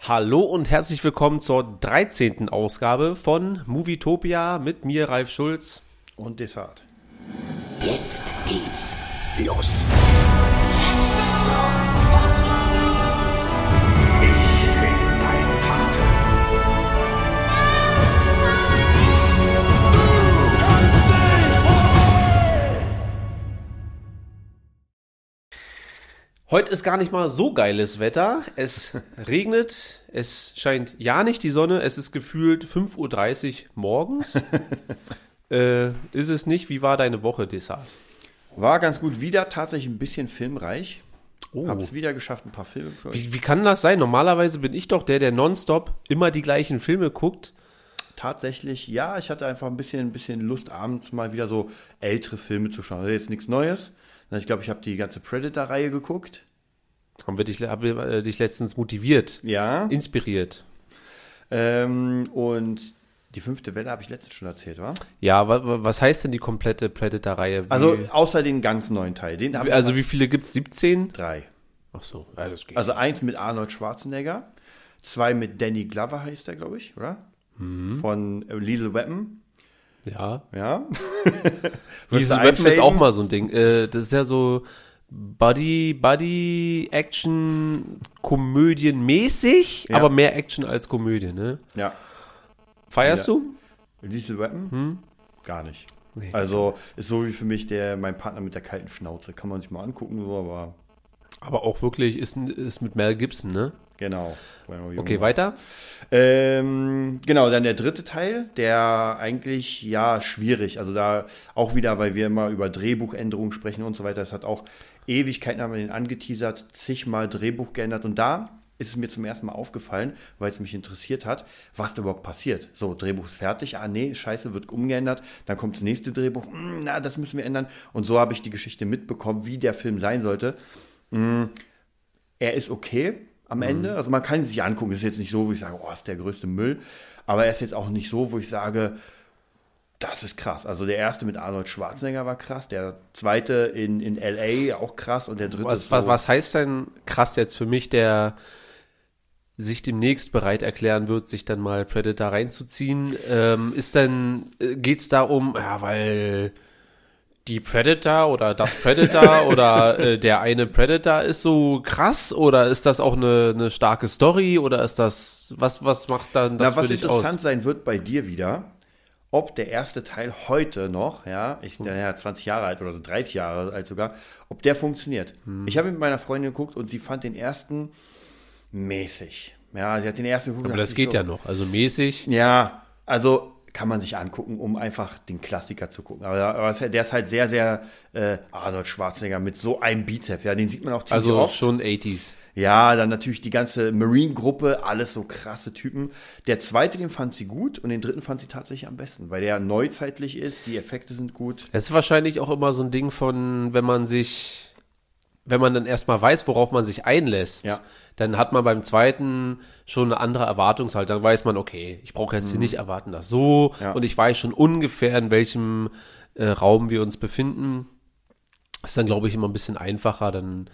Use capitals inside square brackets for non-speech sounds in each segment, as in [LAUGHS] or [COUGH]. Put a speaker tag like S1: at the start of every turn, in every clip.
S1: Hallo und herzlich willkommen zur 13. Ausgabe von Movietopia mit mir, Ralf Schulz.
S2: Und Desart.
S3: Jetzt geht's los.
S1: Heute ist gar nicht mal so geiles Wetter. Es regnet, es scheint ja nicht die Sonne, es ist gefühlt 5.30 Uhr morgens. [LAUGHS] äh, ist es nicht? Wie war deine Woche, Desart?
S2: War ganz gut wieder, tatsächlich ein bisschen filmreich.
S1: Oh.
S2: Hab's wieder geschafft, ein paar Filme. euch.
S1: Wie, wie kann das sein? Normalerweise bin ich doch der, der nonstop immer die gleichen Filme guckt.
S2: Tatsächlich, ja, ich hatte einfach ein bisschen, ein bisschen Lust, abends mal wieder so ältere Filme zu schauen. Also jetzt nichts Neues. Ich glaube, ich habe die ganze Predator-Reihe geguckt.
S1: Haben wir dich, haben wir äh, dich letztens motiviert,
S2: Ja.
S1: inspiriert.
S2: Ähm, und die fünfte Welle habe ich letztens schon erzählt, wa?
S1: Ja, wa, wa, was heißt denn die komplette Predator-Reihe? Wie-
S2: Also außer den ganz neuen Teil. Den ich
S1: also wie viele gibt's? 17?
S2: drei.
S1: Ach so, ja, das geht.
S2: Also eins mit Arnold Schwarzenegger, zwei mit Danny Glover heißt der, glaube ich, oder?
S1: Mhm.
S2: Von äh, Lethal Weapon.
S1: ja.
S2: Ja. [LAUGHS] Du
S1: Weapon ist auch mal so ein Ding. Äh, das ist ja so Buddy, Buddy, Action, Komödien mäßig,
S2: Ja.
S1: aber mehr Action als Komödie, ne?
S2: Ja.
S1: Feierst
S2: Ja.
S1: du?
S2: Lethal Weapon?
S1: Hm?
S2: Gar nicht.
S1: Nee.
S2: Also ist so wie für mich der mein Partner mit der kalten Schnauze. Kann man sich mal angucken, so, aber
S1: Aber auch wirklich ist, ist mit Mel Gibson, ne?
S2: genau.
S1: Okay, weiter.
S2: Ähm, genau, dann der dritte Teil, der eigentlich ja schwierig. Also da auch wieder, weil wir immer über Drehbuchänderungen sprechen und so weiter. Es hat auch Ewigkeiten haben wir den angeteasert, zigmal Drehbuch geändert und da ist es mir zum ersten Mal aufgefallen, weil es mich interessiert hat, was da überhaupt passiert. So, Drehbuch ist fertig, ah nee, scheiße, wird umgeändert, dann kommt das nächste Drehbuch, hm, na, das müssen wir ändern. Und so habe ich die Geschichte mitbekommen, wie der Film sein sollte. er ist okay am Ende. Also man kann ihn sich angucken. Es ist jetzt nicht so, wo ich sage, oh, ist der größte Müll. Aber er ist jetzt auch nicht so, wo ich sage, das ist krass. Also der erste mit Arnold Schwarzenegger war krass, der zweite in, in L.A. auch krass und der dritte
S1: Was,
S2: ist
S1: was, was heißt denn krass jetzt für mich, der sich demnächst bereit erklären wird, sich dann mal Predator reinzuziehen? Ähm, ist denn, äh, geht's da um, ja, weil die Predator oder das Predator [LAUGHS] oder äh, der eine Predator ist so krass oder ist das auch eine, eine starke Story oder ist das, was, was macht dann das
S2: Na, was
S1: für dich
S2: interessant
S1: aus?
S2: sein wird bei dir wieder, ob der erste Teil heute noch, ja, ich bin ja 20 Jahre alt oder so 30 Jahre alt sogar, ob der funktioniert.
S1: Hm.
S2: Ich habe mit meiner Freundin geguckt und sie fand den ersten mäßig. Ja, sie hat den ersten geguckt.
S1: Aber das geht
S2: so,
S1: ja noch, also mäßig.
S2: Ja, also kann man sich angucken, um einfach den Klassiker zu gucken. Aber, aber der ist halt sehr, sehr äh, Arnold Schwarzenegger mit so einem Bizeps. Ja, den sieht man auch ziemlich
S1: Also
S2: oft.
S1: schon 80s.
S2: Ja, dann natürlich die ganze Marine-Gruppe, alles so krasse Typen. Der zweite, den fand sie gut und den dritten fand sie tatsächlich am besten, weil der neuzeitlich ist, die Effekte sind gut.
S1: Es ist wahrscheinlich auch immer so ein Ding von, wenn man sich, wenn man dann erstmal weiß, worauf man sich einlässt,
S2: Ja.
S1: dann hat man beim zweiten schon eine andere Erwartungshaltung. Dann weiß man, okay, ich brauche jetzt hier nicht erwarten, das so
S2: Mhm. Ja.
S1: und ich weiß schon ungefähr, in welchem äh, Raum wir uns befinden. ist dann, glaube ich, immer ein bisschen einfacher, dann,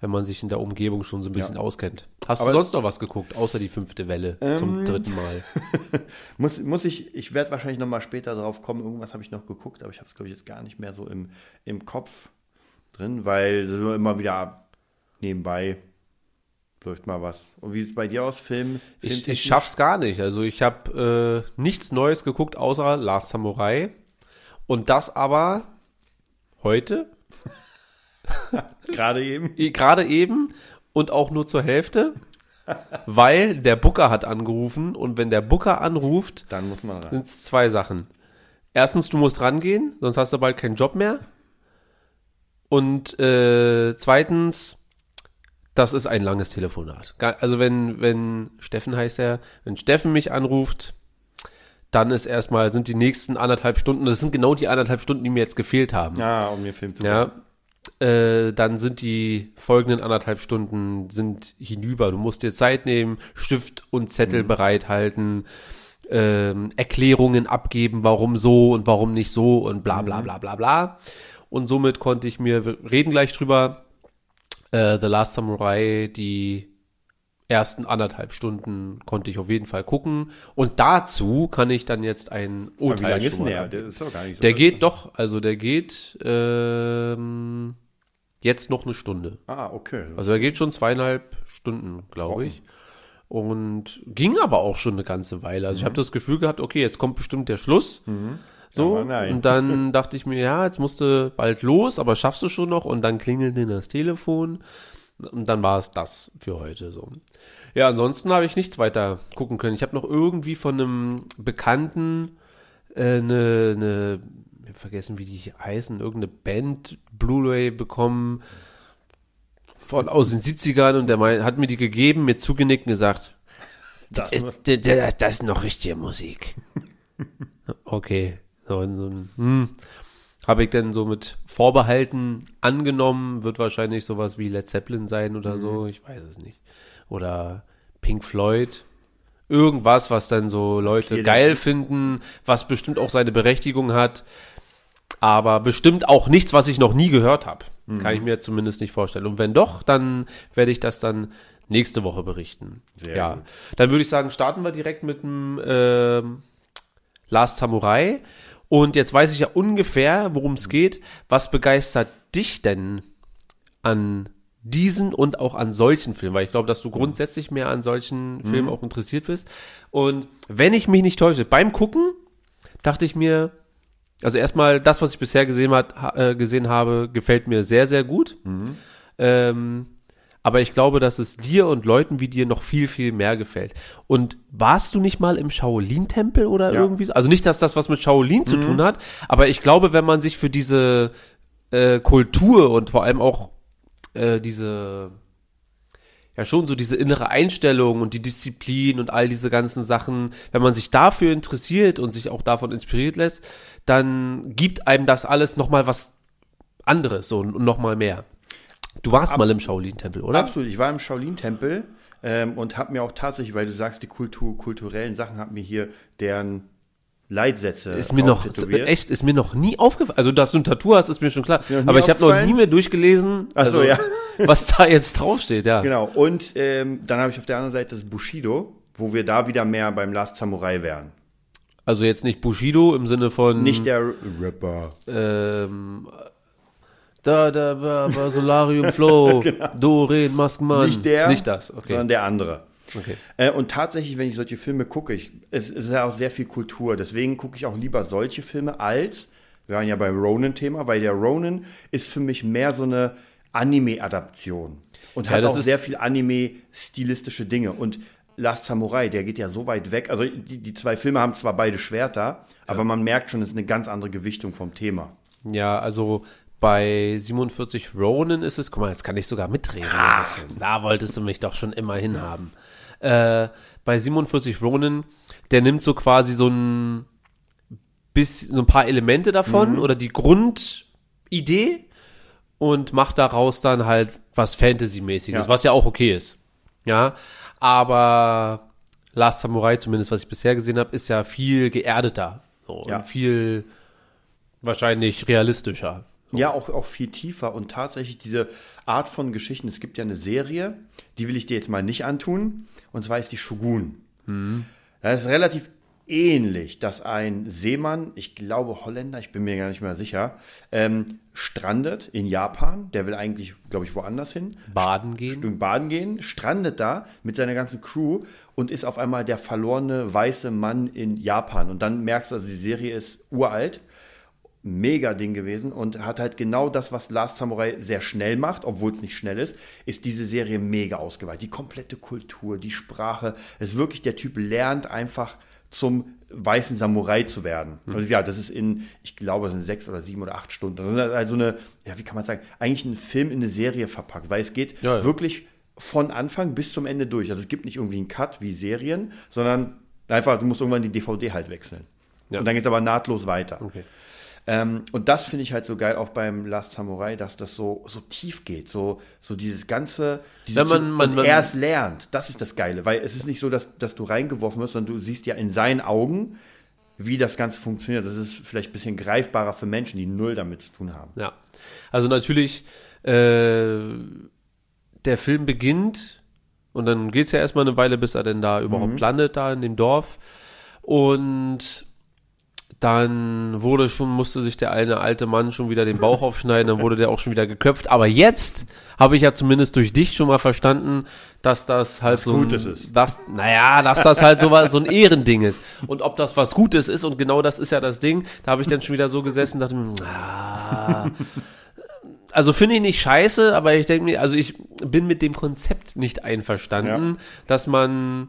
S1: wenn man sich in der Umgebung schon so ein bisschen
S2: Ja.
S1: auskennt. Hast
S2: Aber-
S1: du sonst noch was geguckt, außer die fünfte Welle zum dritten Mal? [LAUGHS]
S2: Muss, muss ich, ich werde wahrscheinlich noch mal später drauf kommen, irgendwas habe ich noch geguckt, aber ich habe es, glaube ich, jetzt gar nicht mehr so im, im Kopf drin, weil so immer wieder nebenbei läuft mal was. Und wie sieht es bei dir aus, Film?
S1: Ich, ich schaff's gar nicht. Also ich habe äh, nichts Neues geguckt, außer Last Samurai. Und das aber heute, [LAUGHS]
S2: Gerade eben.
S1: gerade eben und auch nur zur Hälfte, weil der Booker hat angerufen und wenn der Booker anruft,
S2: Dann muss man rein.
S1: sind es zwei Sachen. Erstens, du musst rangehen, sonst hast du bald keinen Job mehr. Und äh, zweitens, das ist ein langes Telefonat. Also wenn, wenn Steffen heißt er, wenn Steffen mich anruft, dann ist erstmal, sind die nächsten anderthalb Stunden, das sind genau die anderthalb Stunden, die mir jetzt gefehlt haben.
S2: Ja, um den Film zu
S1: Ja. Äh, dann sind die folgenden anderthalb Stunden sind hinüber. Du musst dir Zeit nehmen, Stift und Zettel bereithalten, ähm, Erklärungen abgeben, warum so und warum nicht so und bla bla bla bla bla. Und somit konnte ich mir, wir reden gleich drüber, äh, The Last Samurai, die ersten anderthalb Stunden konnte ich auf jeden Fall gucken. Und dazu kann ich dann jetzt ein
S2: Aber wie
S1: Urteil
S2: lange ist denn der? Der ist doch gar nicht so
S1: Der geht doch, also der geht ähm, jetzt noch eine Stunde.
S2: Ah, okay.
S1: Also er geht schon zweieinhalb Stunden, glaube ich. Und ging aber auch schon eine ganze Weile. Also ich habe das Gefühl gehabt, okay, jetzt kommt bestimmt der Schluss. So,
S2: Aber nein.
S1: und dann dachte ich mir, ja, jetzt musst du bald los, aber schaffst du schon noch? Und dann klingelte das Telefon. Und dann war es das für heute so. Ja, ansonsten habe ich nichts weiter gucken können. Ich habe noch irgendwie von einem Bekannten äh, eine, eine, vergessen, wie die heißen, irgendeine Band Blu-ray bekommen von aus den 70ern und der mein, hat mir die gegeben, mir zugenickt und gesagt,
S2: Das
S1: es,
S2: muss-
S1: d- d- das ist noch richtige Musik. [LAUGHS] okay. So, so ein, hm, habe ich dann so mit Vorbehalten angenommen, wird wahrscheinlich sowas wie Led Zeppelin sein oder so, ich weiß es nicht. Oder Pink Floyd. Irgendwas, was dann so Leute
S2: Okay,
S1: geil finden, was bestimmt auch seine Berechtigung hat, aber bestimmt auch nichts, was ich noch nie gehört habe. Kann ich mir zumindest nicht vorstellen. Und wenn doch, dann werde ich das dann nächste Woche berichten.
S2: Sehr
S1: ja,
S2: gut.
S1: dann würde ich sagen, starten wir direkt mit dem ähm, Last Samurai. Und jetzt weiß ich ja ungefähr, worum es geht. Was begeistert dich denn an diesen und auch an solchen Filmen? Weil ich glaube, dass du grundsätzlich mehr an solchen Filmen auch interessiert bist. Und wenn ich mich nicht täusche, beim Gucken dachte ich mir, also erstmal das, was ich bisher gesehen, hat, ha, äh, gesehen habe, gefällt mir sehr, sehr gut. Ähm, aber ich glaube, dass es dir und Leuten wie dir noch viel, viel mehr gefällt. Und warst du nicht mal im Shaolin-Tempel oder
S2: Ja.
S1: irgendwie so? Also nicht, dass das was mit Shaolin zu tun hat, aber ich glaube, wenn man sich für diese äh, Kultur und vor allem auch äh, diese ja schon so diese innere Einstellung und die Disziplin und all diese ganzen Sachen, wenn man sich dafür interessiert und sich auch davon inspiriert lässt, dann gibt einem das alles nochmal was anderes so und nochmal mehr. Du warst mal im Shaolin-Tempel, oder?
S2: Absolut. Ich war im Shaolin-Tempel ähm, und habe mir auch tatsächlich, weil du sagst, die Kultur, kulturellen Sachen, habe mir hier deren Leitsätze
S1: Ist mir noch, echt, ist mir noch nie aufgefallen. Also, dass du ein Tattoo hast, ist mir schon klar.
S2: Mir
S1: Aber ich habe noch nie mehr durchgelesen,
S2: Ach so,
S1: also,
S2: ja. [LAUGHS]
S1: was da jetzt draufsteht, ja.
S2: Genau. Und ähm, dann habe ich auf der anderen Seite das Bushido, wo wir da wieder mehr beim Last Samurai wären.
S1: Also jetzt nicht Bushido im Sinne von
S2: Nicht der Rapper.
S1: ähm, da, da, ba, ba, Solarium Flow, Doreen, [LAUGHS] Maskenmann.
S2: Genau. Nicht der,
S1: Nicht das, okay.
S2: sondern der andere.
S1: okay.
S2: Äh, und tatsächlich, wenn ich solche Filme gucke, ich, es, es ist ja auch sehr viel Kultur. Deswegen gucke ich auch lieber solche Filme als, wir waren ja beim Ronin-Thema, weil der Ronin ist für mich mehr so eine Anime-Adaption. Und
S1: Ja,
S2: hat auch sehr viel Anime-stilistische Dinge. Und Last Samurai, der geht ja so weit weg. Also die, die zwei Filme haben zwar beide Schwerter, aber man merkt schon, es ist eine ganz andere Gewichtung vom Thema.
S1: Ja, also bei 47 Ronin ist es, guck mal, jetzt kann ich sogar mitreden.
S2: Ah.
S1: Da wolltest du mich doch schon immer hinhaben. Äh, bei 47 Ronin, der nimmt so quasi so ein bisschen, so ein paar Elemente davon
S2: Mhm.
S1: oder die Grundidee und macht daraus dann halt was Fantasy-mäßiges,
S2: Ja.
S1: was ja auch okay ist. Ja, aber Last Samurai, zumindest was ich bisher gesehen habe, ist ja viel geerdeter so,
S2: Ja.
S1: und viel wahrscheinlich realistischer.
S2: Ja, auch, auch viel tiefer und tatsächlich diese Art von Geschichten. Es gibt ja eine Serie, die will ich dir jetzt mal nicht antun, und zwar ist die Shogun. Das ist relativ ähnlich, dass ein Seemann, ich glaube Holländer, ich bin mir gar nicht mehr sicher, ähm, strandet in Japan. Der will eigentlich, glaube ich, woanders hin.
S1: Baden gehen.
S2: Stück baden gehen, strandet da mit seiner ganzen Crew und ist auf einmal der verlorene weiße Mann in Japan. Und dann merkst du, also die Serie ist uralt, mega Ding gewesen und hat halt genau das, was Last Samurai sehr schnell macht, obwohl es nicht schnell ist, ist diese Serie mega ausgeweitet. Die komplette Kultur, die Sprache, es ist wirklich, der Typ lernt einfach zum weißen Samurai zu werden. Also ja, das ist in, ich glaube, es sind sechs oder sieben oder acht Stunden. Ist also eine, ja, wie kann man sagen, eigentlich ein Film in eine Serie verpackt, weil es geht
S1: Ja, ja.
S2: wirklich von Anfang bis zum Ende durch. Also es gibt nicht irgendwie einen Cut wie Serien, sondern einfach, du musst irgendwann die DVD halt wechseln.
S1: Ja.
S2: Und dann geht es aber nahtlos weiter.
S1: Okay.
S2: Ähm, und das finde ich halt so geil, auch beim Last Samurai, dass das so, so tief geht. So, so dieses ganze. Diese
S1: man- man- man-
S2: er es lernt. Das ist das Geile. Weil es ist nicht so, dass, dass du reingeworfen wirst, sondern du siehst ja in seinen Augen, wie das Ganze funktioniert. Das ist vielleicht ein bisschen greifbarer für Menschen, die null damit zu tun haben.
S1: Ja. Also natürlich, äh, der Film beginnt Und dann geht's ja erstmal eine Weile, bis er denn da überhaupt landet, da in dem Dorf. Und dann wurde schon, musste sich der eine alte Mann schon wieder den Bauch aufschneiden, dann wurde der auch schon wieder geköpft. Aber jetzt habe ich ja zumindest durch dich schon mal verstanden, dass das halt so
S2: Gutes
S1: ein,
S2: ist.
S1: Das, naja, dass das halt so, was, so ein Ehrending ist. Und ob das was Gutes ist, und genau das ist ja das Ding, da habe ich dann schon wieder so gesessen und dachte ah, also finde ich nicht scheiße, aber ich denke mir, also ich bin mit dem Konzept nicht einverstanden, dass man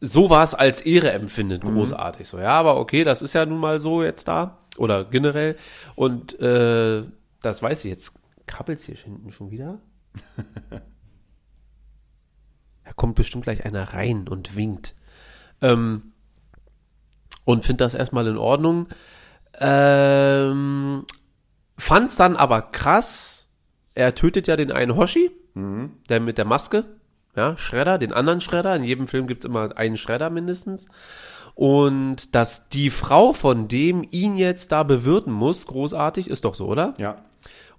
S1: sowas als Ehre empfindet, großartig. So, ja, aber okay, das ist ja nun mal so jetzt da. Oder generell. Und äh, das weiß ich jetzt. Krabbelt's hier hinten schon wieder? [LAUGHS] da kommt bestimmt gleich einer rein und winkt. Ähm, und finde das erstmal in Ordnung. Ähm, fand's dann aber krass. Er tötet ja den einen Hoshi, der mit der Maske. Ja, Schredder, den anderen Schredder. In jedem Film gibt's immer einen Schredder mindestens. Und dass die Frau von dem ihn jetzt da bewirten muss, großartig, ist doch so, oder?
S2: Ja.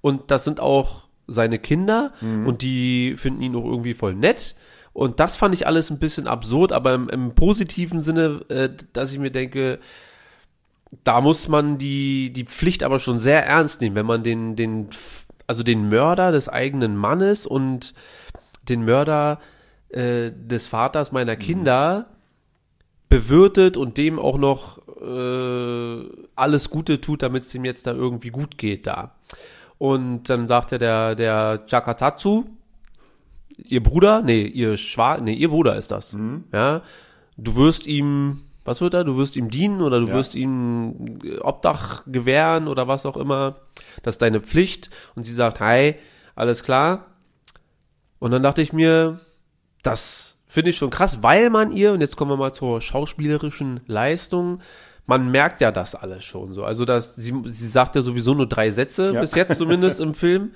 S1: Und das sind auch seine Kinder und die finden ihn auch irgendwie voll nett. Und das fand ich alles ein bisschen absurd, aber im, im positiven Sinne, äh, dass ich mir denke, da muss man die, die Pflicht aber schon sehr ernst nehmen, wenn man den, den, also den Mörder des eigenen Mannes und den Mörder äh, des Vaters meiner Kinder bewirtet und dem auch noch äh, alles Gute tut, damit es dem jetzt da irgendwie gut geht da. Und dann sagte der, der Chakatatsu, ihr Bruder, nee, ihr Schwa, nee, ihr Bruder ist das. Ja, du wirst ihm, was wird er? Du wirst ihm dienen oder du
S2: Ja.
S1: wirst ihm Obdach gewähren oder was auch immer. Das ist deine Pflicht. Und sie sagt, hi, alles klar. Und dann dachte ich mir, das finde ich schon krass, weil man ihr, und jetzt kommen wir mal zur schauspielerischen Leistung, man merkt ja das alles schon so. Also das, sie, sie sagt ja sowieso nur drei Sätze,
S2: Ja.
S1: bis jetzt zumindest im [LAUGHS] Film.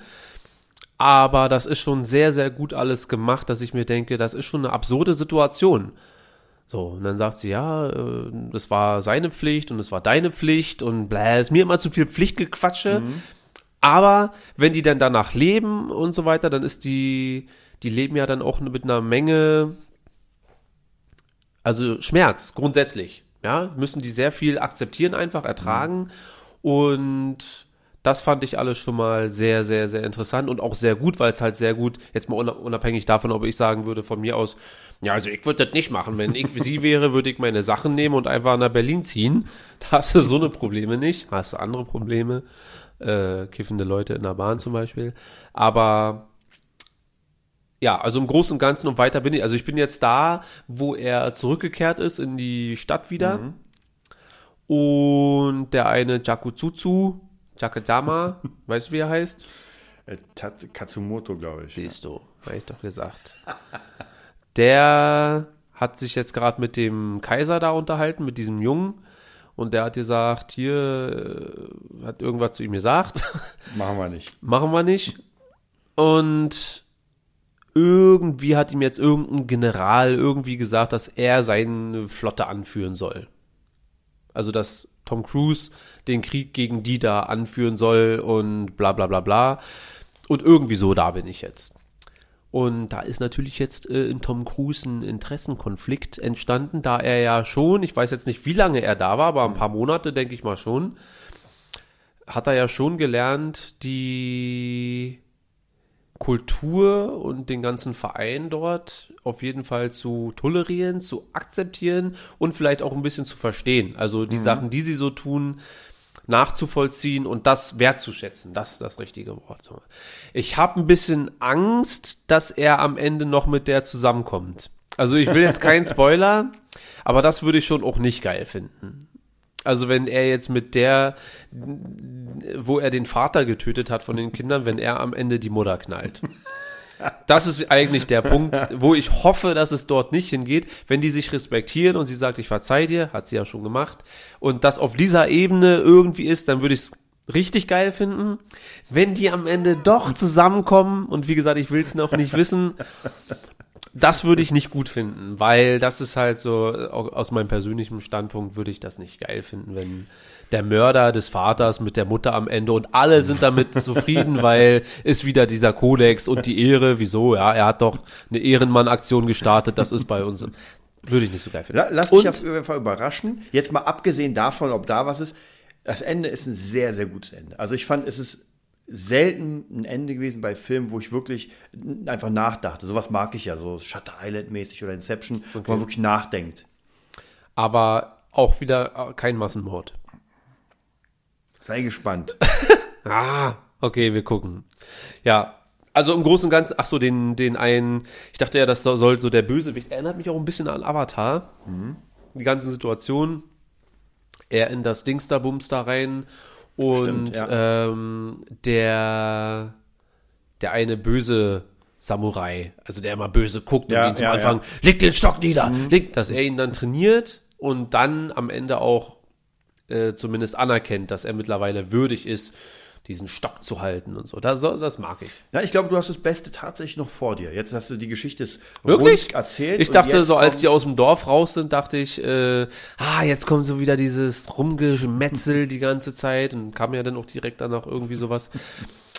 S1: Aber das ist schon sehr, sehr gut alles gemacht, dass ich mir denke, das ist schon eine absurde Situation. So, und dann sagt sie, ja, äh, das war seine Pflicht und es war deine Pflicht und bläh, ist mir immer zu viel Pflichtgequatsche. Aber wenn die dann danach leben und so weiter, dann ist die, die leben ja dann auch mit einer Menge, also Schmerz grundsätzlich. Ja, müssen die sehr viel akzeptieren, einfach ertragen. Und das fand ich alles schon mal sehr, sehr, sehr interessant und auch sehr gut, weil es halt sehr gut, jetzt mal unab- unabhängig davon, ob ich sagen würde von mir aus, ja, also ich würde das nicht machen. Wenn ich sie [LAUGHS] wäre, würde ich meine Sachen nehmen und einfach nach Berlin ziehen. Da hast du so eine Probleme nicht. Hast du andere Probleme. Äh, kiffende Leute in der Bahn zum Beispiel. Aber ja, also im Großen und Ganzen und weiter bin ich. Also ich bin jetzt da, wo er zurückgekehrt ist in die Stadt wieder. Und der eine Jakutsutsu, Jakadama, [LAUGHS] weißt du, wie er heißt?
S2: Äh, Katsumoto, glaube ich.
S1: Siehst du, habe ich doch gesagt. Der hat sich jetzt gerade mit dem Kaiser da unterhalten, mit diesem Jungen. Und der hat gesagt, hier, äh, hat irgendwas zu ihm gesagt.
S2: Machen wir nicht. [LAUGHS]
S1: machen wir nicht. Und irgendwie hat ihm jetzt irgendein General irgendwie gesagt, dass er seine Flotte anführen soll. Also, dass Tom Cruise den Krieg gegen die da anführen soll und bla bla bla bla. Und irgendwie so, da bin ich jetzt. Und da ist natürlich jetzt äh, in Tom Cruise ein Interessenkonflikt entstanden, da er ja schon, ich weiß jetzt nicht, wie lange er da war, aber ein paar Monate, denke ich mal schon, hat er ja schon gelernt, die Kultur und den ganzen Verein dort auf jeden Fall zu tolerieren, zu akzeptieren und vielleicht auch ein bisschen zu verstehen. Also die Sachen, die sie so tun, nachzuvollziehen und das wertzuschätzen. Das ist das richtige Wort. Ich habe ein bisschen Angst, dass er am Ende noch mit der zusammenkommt. Also ich will jetzt keinen [LAUGHS] Spoiler, aber das würde ich schon auch nicht geil finden. Also wenn er jetzt mit der, wo er den Vater getötet hat von den Kindern, wenn er am Ende die Mutter knallt. [LAUGHS] Das ist eigentlich der Punkt, wo ich hoffe, dass es dort nicht hingeht, wenn die sich respektieren und sie sagt, ich verzeih dir, hat sie ja schon gemacht, und das auf dieser Ebene irgendwie ist, dann würde ich es richtig geil finden. Wenn die am Ende doch zusammenkommen, und wie gesagt, ich will es noch nicht wissen, das würde ich nicht gut finden, weil das ist halt so, aus meinem persönlichen Standpunkt würde ich das nicht geil finden, wenn der Mörder des Vaters mit der Mutter am Ende und alle sind damit [LAUGHS] zufrieden, weil ist wieder dieser Kodex und die Ehre, wieso, ja, er hat doch eine Ehrenmann-Aktion gestartet, das ist bei uns, würde ich nicht so geil finden.
S2: La- Lass
S1: Und-
S2: dich auf jeden Fall überraschen. Jetzt mal abgesehen davon, ob da was ist. Das Ende ist ein sehr, sehr gutes Ende. Also ich fand, es ist selten ein Ende gewesen bei Filmen, wo ich wirklich einfach nachdachte. Sowas mag ich ja, so Shutter Island mäßig oder Inception, wo man wirklich nachdenkt.
S1: Aber auch wieder äh, kein Massenmord.
S2: Sei gespannt. [LAUGHS]
S1: Ah, okay, wir gucken. Ja, also im Großen und Ganzen, ach so, den, den einen, ich dachte ja, das soll so der Bösewicht, erinnert mich auch ein bisschen an Avatar. Die ganze Situation. Er in das Dings da, Bums da rein und
S2: Stimmt,
S1: ähm, der, der eine böse Samurai, also der immer böse guckt
S2: Ja,
S1: und ihn zum
S2: ja,
S1: Anfang,
S2: ja.
S1: leg den Stock nieder, leg, dass er ihn dann trainiert und dann am Ende auch äh, zumindest anerkennt, dass er mittlerweile würdig ist, diesen Stock zu halten und so. Das, das mag ich.
S2: Ja, ich glaube, du hast das Beste tatsächlich noch vor dir. Jetzt hast du die Geschichte
S1: Wirklich?
S2: erzählt.
S1: Ich dachte, so als die aus dem Dorf raus sind, dachte ich, äh, ah, jetzt kommt so wieder dieses Rumgemetzel die ganze Zeit und kam ja dann auch direkt danach irgendwie sowas.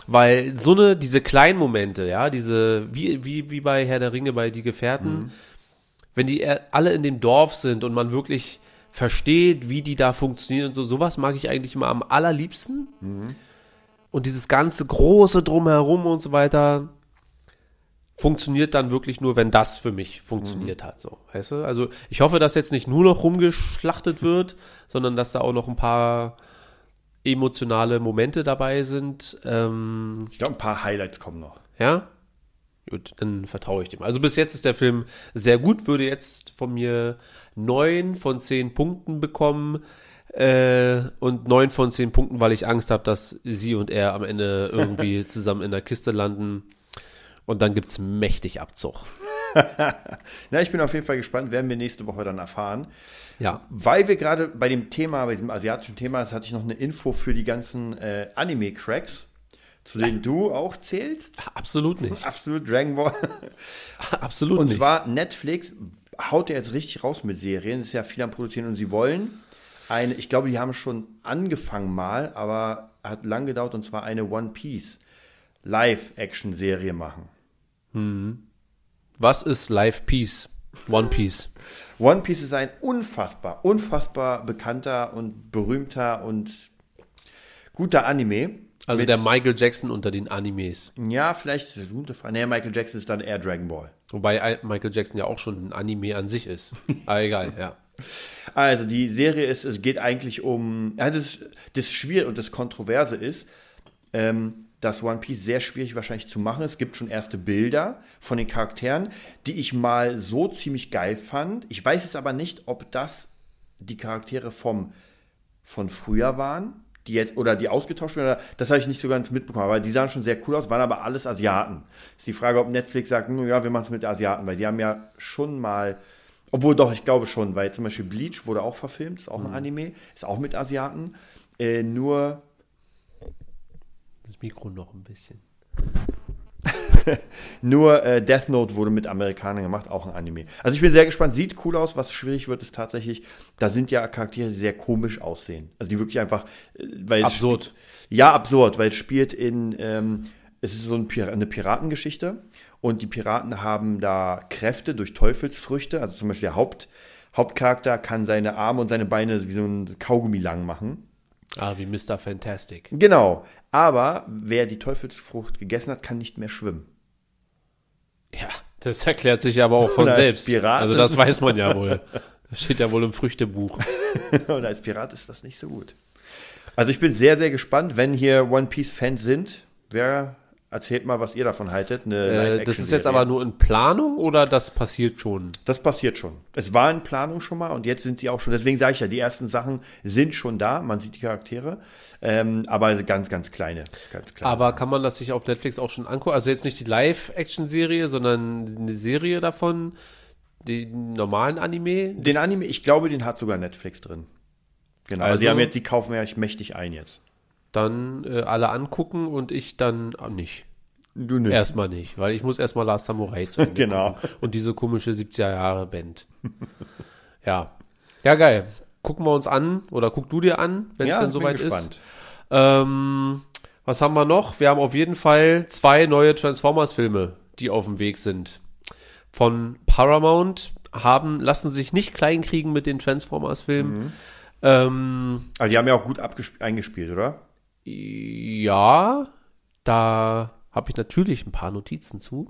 S1: Weil so eine, diese kleinen Momente, ja, diese, wie, wie, wie bei Herr der Ringe, bei Die Gefährten, wenn die alle in dem Dorf sind und man wirklich versteht, wie die da funktionieren und so, sowas mag ich eigentlich immer am allerliebsten. Und dieses ganze große Drumherum und so weiter funktioniert dann wirklich nur, wenn das für mich funktioniert hat, so, weißt du? Also ich hoffe, dass jetzt nicht nur noch rumgeschlachtet wird, [LAUGHS] sondern dass da auch noch ein paar emotionale Momente dabei sind. Ähm,
S2: Ich glaube, ein paar Highlights kommen noch.
S1: ja? Gut, dann vertraue ich dem. Also bis jetzt ist der Film sehr gut, würde jetzt von mir neun von zehn Punkten bekommen. Äh, und neun von zehn Punkten, weil ich Angst habe, dass sie und er am Ende irgendwie [LAUGHS] zusammen in der Kiste landen. Und dann gibt's mächtig Abzug. [LAUGHS]
S2: Na, ich bin auf jeden Fall gespannt, werden wir nächste Woche dann erfahren.
S1: Ja.
S2: Weil wir gerade bei dem Thema, bei diesem asiatischen Thema, ist, hatte ich noch eine Info für die ganzen äh, Anime-Cracks, zu denen du auch zählst.
S1: Absolut nicht.
S2: Absolut Dragon Ball. [LAUGHS]
S1: Absolut
S2: Und
S1: nicht.
S2: zwar Netflix haut ja jetzt richtig raus mit Serien, ist ja viel am Produzieren und sie wollen eine, ich glaube, die haben schon angefangen mal, aber hat lang gedauert und zwar eine One Piece Live-Action-Serie machen.
S1: Was ist Live Peace? One Piece.
S2: One Piece ist ein unfassbar, unfassbar bekannter und berühmter und guter Anime.
S1: Also der Michael Jackson unter den Animes.
S2: Ja, vielleicht. Nee, Michael Jackson ist dann eher Dragon Ball.
S1: Wobei I- Michael Jackson ja auch schon ein Anime an sich ist. Aber [LAUGHS] egal, ja.
S2: Also die Serie ist, es geht eigentlich um, also das, das Schwierige und das Kontroverse ist, ähm, dass One Piece sehr schwierig wahrscheinlich zu machen ist. Es gibt schon erste Bilder von den Charakteren, die ich mal so ziemlich geil fand. Ich weiß jetzt aber nicht, ob das die Charaktere vom, von früher waren, die jetzt, oder die ausgetauscht werden, das habe ich nicht so ganz mitbekommen, aber die sahen schon sehr cool aus, waren aber alles Asiaten. Ist die Frage, ob Netflix sagt, "Hm, ja, wir machen es mit Asiaten, weil sie haben ja schon mal, obwohl doch, ich glaube schon, weil zum Beispiel Bleach wurde auch verfilmt, ist auch ein Anime, ist auch mit Asiaten, äh, nur
S1: Das Mikro noch ein bisschen. [LAUGHS]
S2: Nur äh, Death Note wurde mit Amerikanern gemacht, auch ein Anime. Also ich bin sehr gespannt, sieht cool aus. Was schwierig wird, ist tatsächlich, da sind ja Charaktere, die sehr komisch aussehen. Also die wirklich einfach, äh, weil
S1: Absurd.
S2: spielt- Ja, absurd, weil es spielt in, ähm, es ist so ein Pir eine Piratengeschichte und die Piraten haben da Kräfte durch Teufelsfrüchte. Also zum Beispiel der Haupt, Hauptcharakter kann seine Arme und seine Beine wie so ein Kaugummi lang machen.
S1: Ah, wie Mr. Fantastic.
S2: Genau. Aber wer die Teufelsfrucht gegessen hat, kann nicht mehr schwimmen.
S1: Ja, das erklärt sich aber auch von
S2: Oder als
S1: selbst. Also das weiß man ja wohl. Das steht ja wohl im Früchtebuch. [LAUGHS]
S2: Und als Pirat ist das nicht so gut. Also ich bin sehr, sehr gespannt, wenn hier One Piece-Fans sind. Wer erzählt mal, was ihr davon haltet?
S1: Äh, das ist jetzt aber nur in Planung oder das passiert schon?
S2: Das passiert schon. Es war in Planung schon mal und jetzt sind sie auch schon. Deswegen sage ich ja, die ersten Sachen sind schon da. Man sieht die Charaktere. Ähm, aber ganz, ganz kleine. Ganz kleine
S1: Aber
S2: Sachen.
S1: kann man das sich auf Netflix auch schon angucken? Also jetzt nicht die Live-Action-Serie, sondern eine Serie davon, den normalen Anime?
S2: Den Anime, ich glaube, den hat sogar Netflix drin. Genau. Also,
S1: Also-
S2: sie haben jetzt, die kaufen ja mächtig ein jetzt.
S1: Dann äh, alle angucken und ich dann nicht.
S2: Du nicht.
S1: Erstmal nicht, weil ich muss erstmal Last Samurai zu [LAUGHS] Ende
S2: Genau.
S1: gucken. Und diese komische 70er Jahre Band. ja. Ja, geil. Gucken wir uns an oder guck du dir an, wenn es
S2: ja,
S1: denn soweit ist.
S2: gespannt.
S1: Ähm, was haben wir noch? Wir haben auf jeden Fall zwei neue Transformers-Filme, die auf dem Weg sind. Von Paramount haben, lassen sich nicht kleinkriegen mit den Transformers-Filmen.
S2: Mhm.
S1: Ähm,
S2: Aber die haben ja auch gut eingespielt, oder?
S1: Ja, da habe ich natürlich ein paar Notizen zu.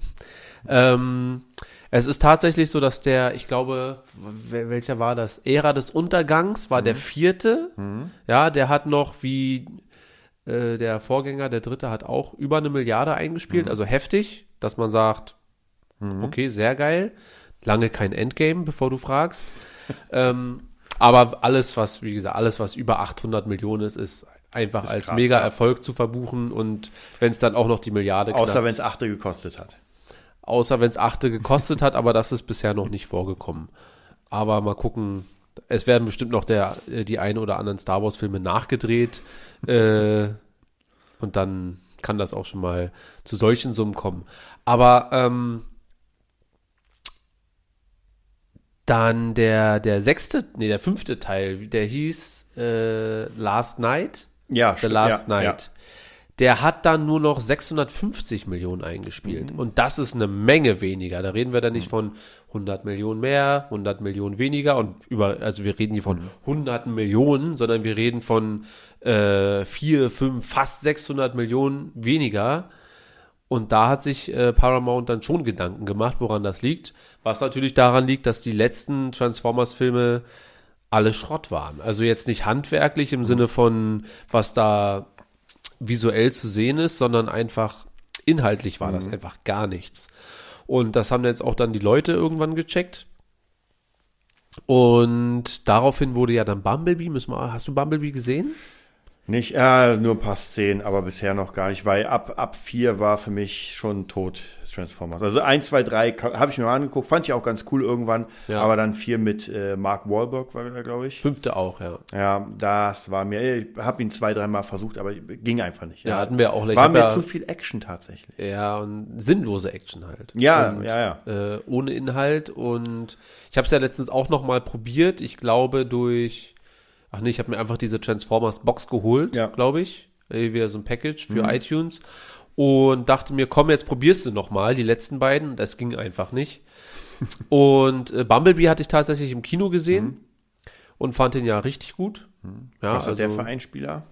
S1: Ähm, es ist tatsächlich so, dass der, ich glaube, wel- welcher war das? Ära des Untergangs war der vierte. Ja, der hat noch wie äh, der Vorgänger, der dritte, hat auch über eine Milliarde eingespielt. Also heftig, dass man sagt, okay, sehr geil. Lange kein Endgame, bevor du fragst. [LAUGHS] ähm, aber alles, was, wie gesagt, alles, was über 800 Millionen ist, ist einfach
S2: Ist
S1: als
S2: krass,
S1: mega
S2: ja.
S1: Erfolg zu verbuchen und wenn es dann auch noch die Milliarde
S2: Außer
S1: knackt.
S2: wenn es achte gekostet hat.
S1: Außer wenn es achte gekostet hat, aber das ist bisher noch nicht vorgekommen. Aber mal gucken. Es werden bestimmt noch der, äh, die ein oder anderen Star Wars Filme nachgedreht. äh, [LAUGHS] und dann kann das auch schon mal zu solchen Summen kommen. Aber ähm, dann der, der sechste, nee, der fünfte Teil, der hieß äh, Last Night.
S2: Ja,
S1: The
S2: st-
S1: Last
S2: ja,
S1: Night. Der hat dann nur noch 650 Millionen eingespielt.
S2: Mhm.
S1: Und das ist eine Menge weniger. Da reden wir dann nicht von 100 Millionen mehr, 100 Millionen weniger und über, also wir reden hier von
S2: Mhm.
S1: hunderten Millionen, sondern wir reden von äh, vier, fünf, fast 600 Millionen weniger. Und da hat sich äh, Paramount dann schon Gedanken gemacht, woran das liegt. Was natürlich daran liegt, dass die letzten Transformers-Filme alle Schrott waren. Also jetzt nicht handwerklich im Sinne von, was da visuell zu sehen ist, sondern einfach inhaltlich war das einfach gar nichts. Und das haben jetzt auch dann die Leute irgendwann gecheckt. Und daraufhin wurde ja dann Bumblebee, müssen wir, hast du Bumblebee gesehen?
S2: Nicht, äh, nur ein paar Szenen, aber bisher noch gar nicht, weil ab, ab vier war für mich schon tot Transformers. Also eins, zwei, drei habe ich mir mal angeguckt, fand ich auch ganz cool irgendwann,
S1: Ja.
S2: aber dann vier mit äh, Mark Wahlberg war da, glaube ich.
S1: Fünfte auch, ja.
S2: Ja, das war mir, ich habe ihn zwei, dreimal versucht, aber ging einfach nicht.
S1: Ja, hatten wir auch.
S2: War mir
S1: ja,
S2: zu viel Action tatsächlich.
S1: Ja, und sinnlose Action halt.
S2: Ja,
S1: und,
S2: ja,
S1: Äh, ohne Inhalt. Und ich habe es ja letztens auch noch mal probiert. Ich glaube durch, ach nee, ich habe mir einfach diese Transformers Box geholt,
S2: Ja. Mhm.
S1: glaube ich. Wieder so ein Package für iTunes. Und dachte mir, komm, jetzt probierst du noch mal die letzten beiden. Das ging einfach nicht. [LAUGHS] und äh, Bumblebee hatte ich tatsächlich im Kino gesehen und fand den ja richtig gut. Ja,
S2: Mhm. Was hat der
S1: also-
S2: Vereinsspieler?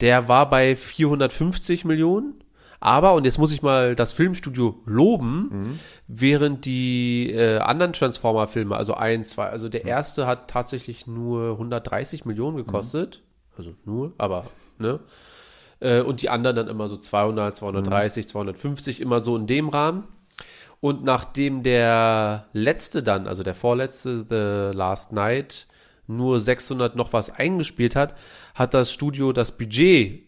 S1: der war bei 450 Millionen. Aber, und jetzt muss ich mal das Filmstudio loben, während die äh, anderen Transformer-Filme, also ein, zwei, also der erste hat tatsächlich nur 130 Millionen gekostet. Also nur, aber, ne? Äh, und die anderen dann immer so 200, 230, 250, immer so in dem Rahmen. Und nachdem der letzte dann, also der vorletzte, The Last Night, nur 600 noch was eingespielt hat, hat das Studio das Budget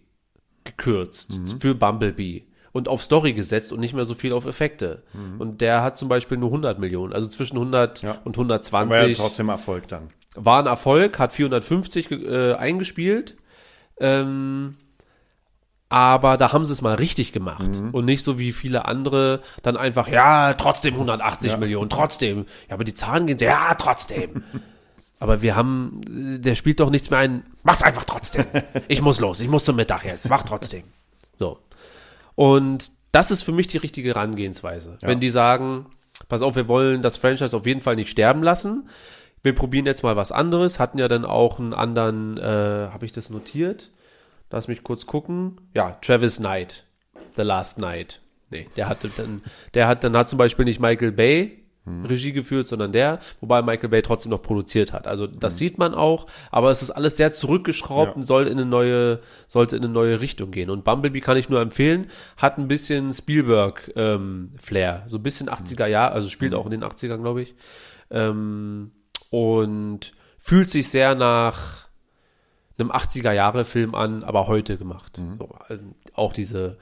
S1: gekürzt für Bumblebee und auf Story gesetzt und nicht mehr so viel auf Effekte. Und der hat zum Beispiel nur 100 Millionen, also zwischen 100
S2: Ja.
S1: und
S2: War ja
S1: 120
S2: trotzdem Erfolg dann.
S1: war ein Erfolg, hat 450 ge- äh, eingespielt. Ähm, aber da haben sie es mal richtig gemacht und nicht so wie viele andere dann einfach, ja, trotzdem 180 Millionen, trotzdem. Ja, aber die Zahlen gehen, ja, trotzdem. [LAUGHS] aber wir haben, der spielt doch nichts mehr ein, mach's einfach trotzdem. Ich muss los, ich muss zum Mittag jetzt, mach trotzdem. So. Und das ist für mich die richtige Herangehensweise. Wenn die sagen, pass auf, wir wollen das Franchise auf jeden Fall nicht sterben lassen. Wir probieren jetzt mal was anderes. Hatten ja dann auch einen anderen, äh, habe ich das notiert? Lass mich kurz gucken. Ja, Travis Knight. The Last Night. Nee, der hatte dann, der hat dann hat zum Beispiel nicht Michael Bay Regie geführt, sondern der, wobei Michael Bay trotzdem noch produziert hat. Also das sieht man auch, aber es ist alles sehr zurückgeschraubt
S2: Ja.
S1: und soll in eine neue, sollte in eine neue Richtung gehen. Und Bumblebee kann ich nur empfehlen, hat ein bisschen Spielberg ähm, Flair, so ein bisschen 80er Jahre, also spielt auch in den 80ern, glaube ich. Ähm, und fühlt sich sehr nach einem 80er Jahre Film an, aber heute gemacht. So, also auch diese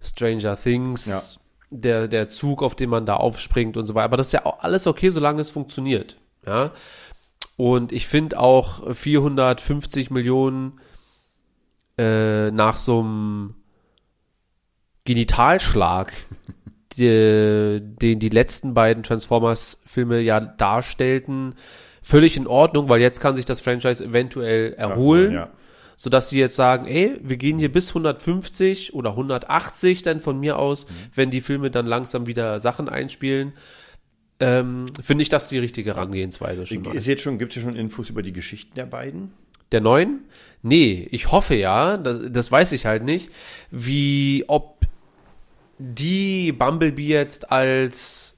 S1: Stranger Things,
S2: Ja.
S1: der, der Zug, auf den man da aufspringt und so weiter. Aber das ist ja auch alles okay, solange es funktioniert. Ja. Und ich finde auch 450 Millionen äh, nach so einem Genitalschlag, [LAUGHS] den die letzten beiden Transformers-Filme ja darstellten, völlig in Ordnung, weil jetzt kann sich das Franchise eventuell erholen.
S2: Ja.
S1: sodass sie jetzt sagen, ey, wir gehen hier bis 150 oder 180 dann von mir aus, wenn die Filme dann langsam wieder Sachen einspielen, ähm, finde ich das die richtige Herangehensweise schon mal.
S2: Ist jetzt schon, gibt es hier schon Infos über die Geschichten der beiden?
S1: Der neuen? Nee, ich hoffe ja, das, das weiß ich halt nicht, wie, ob die Bumblebee jetzt als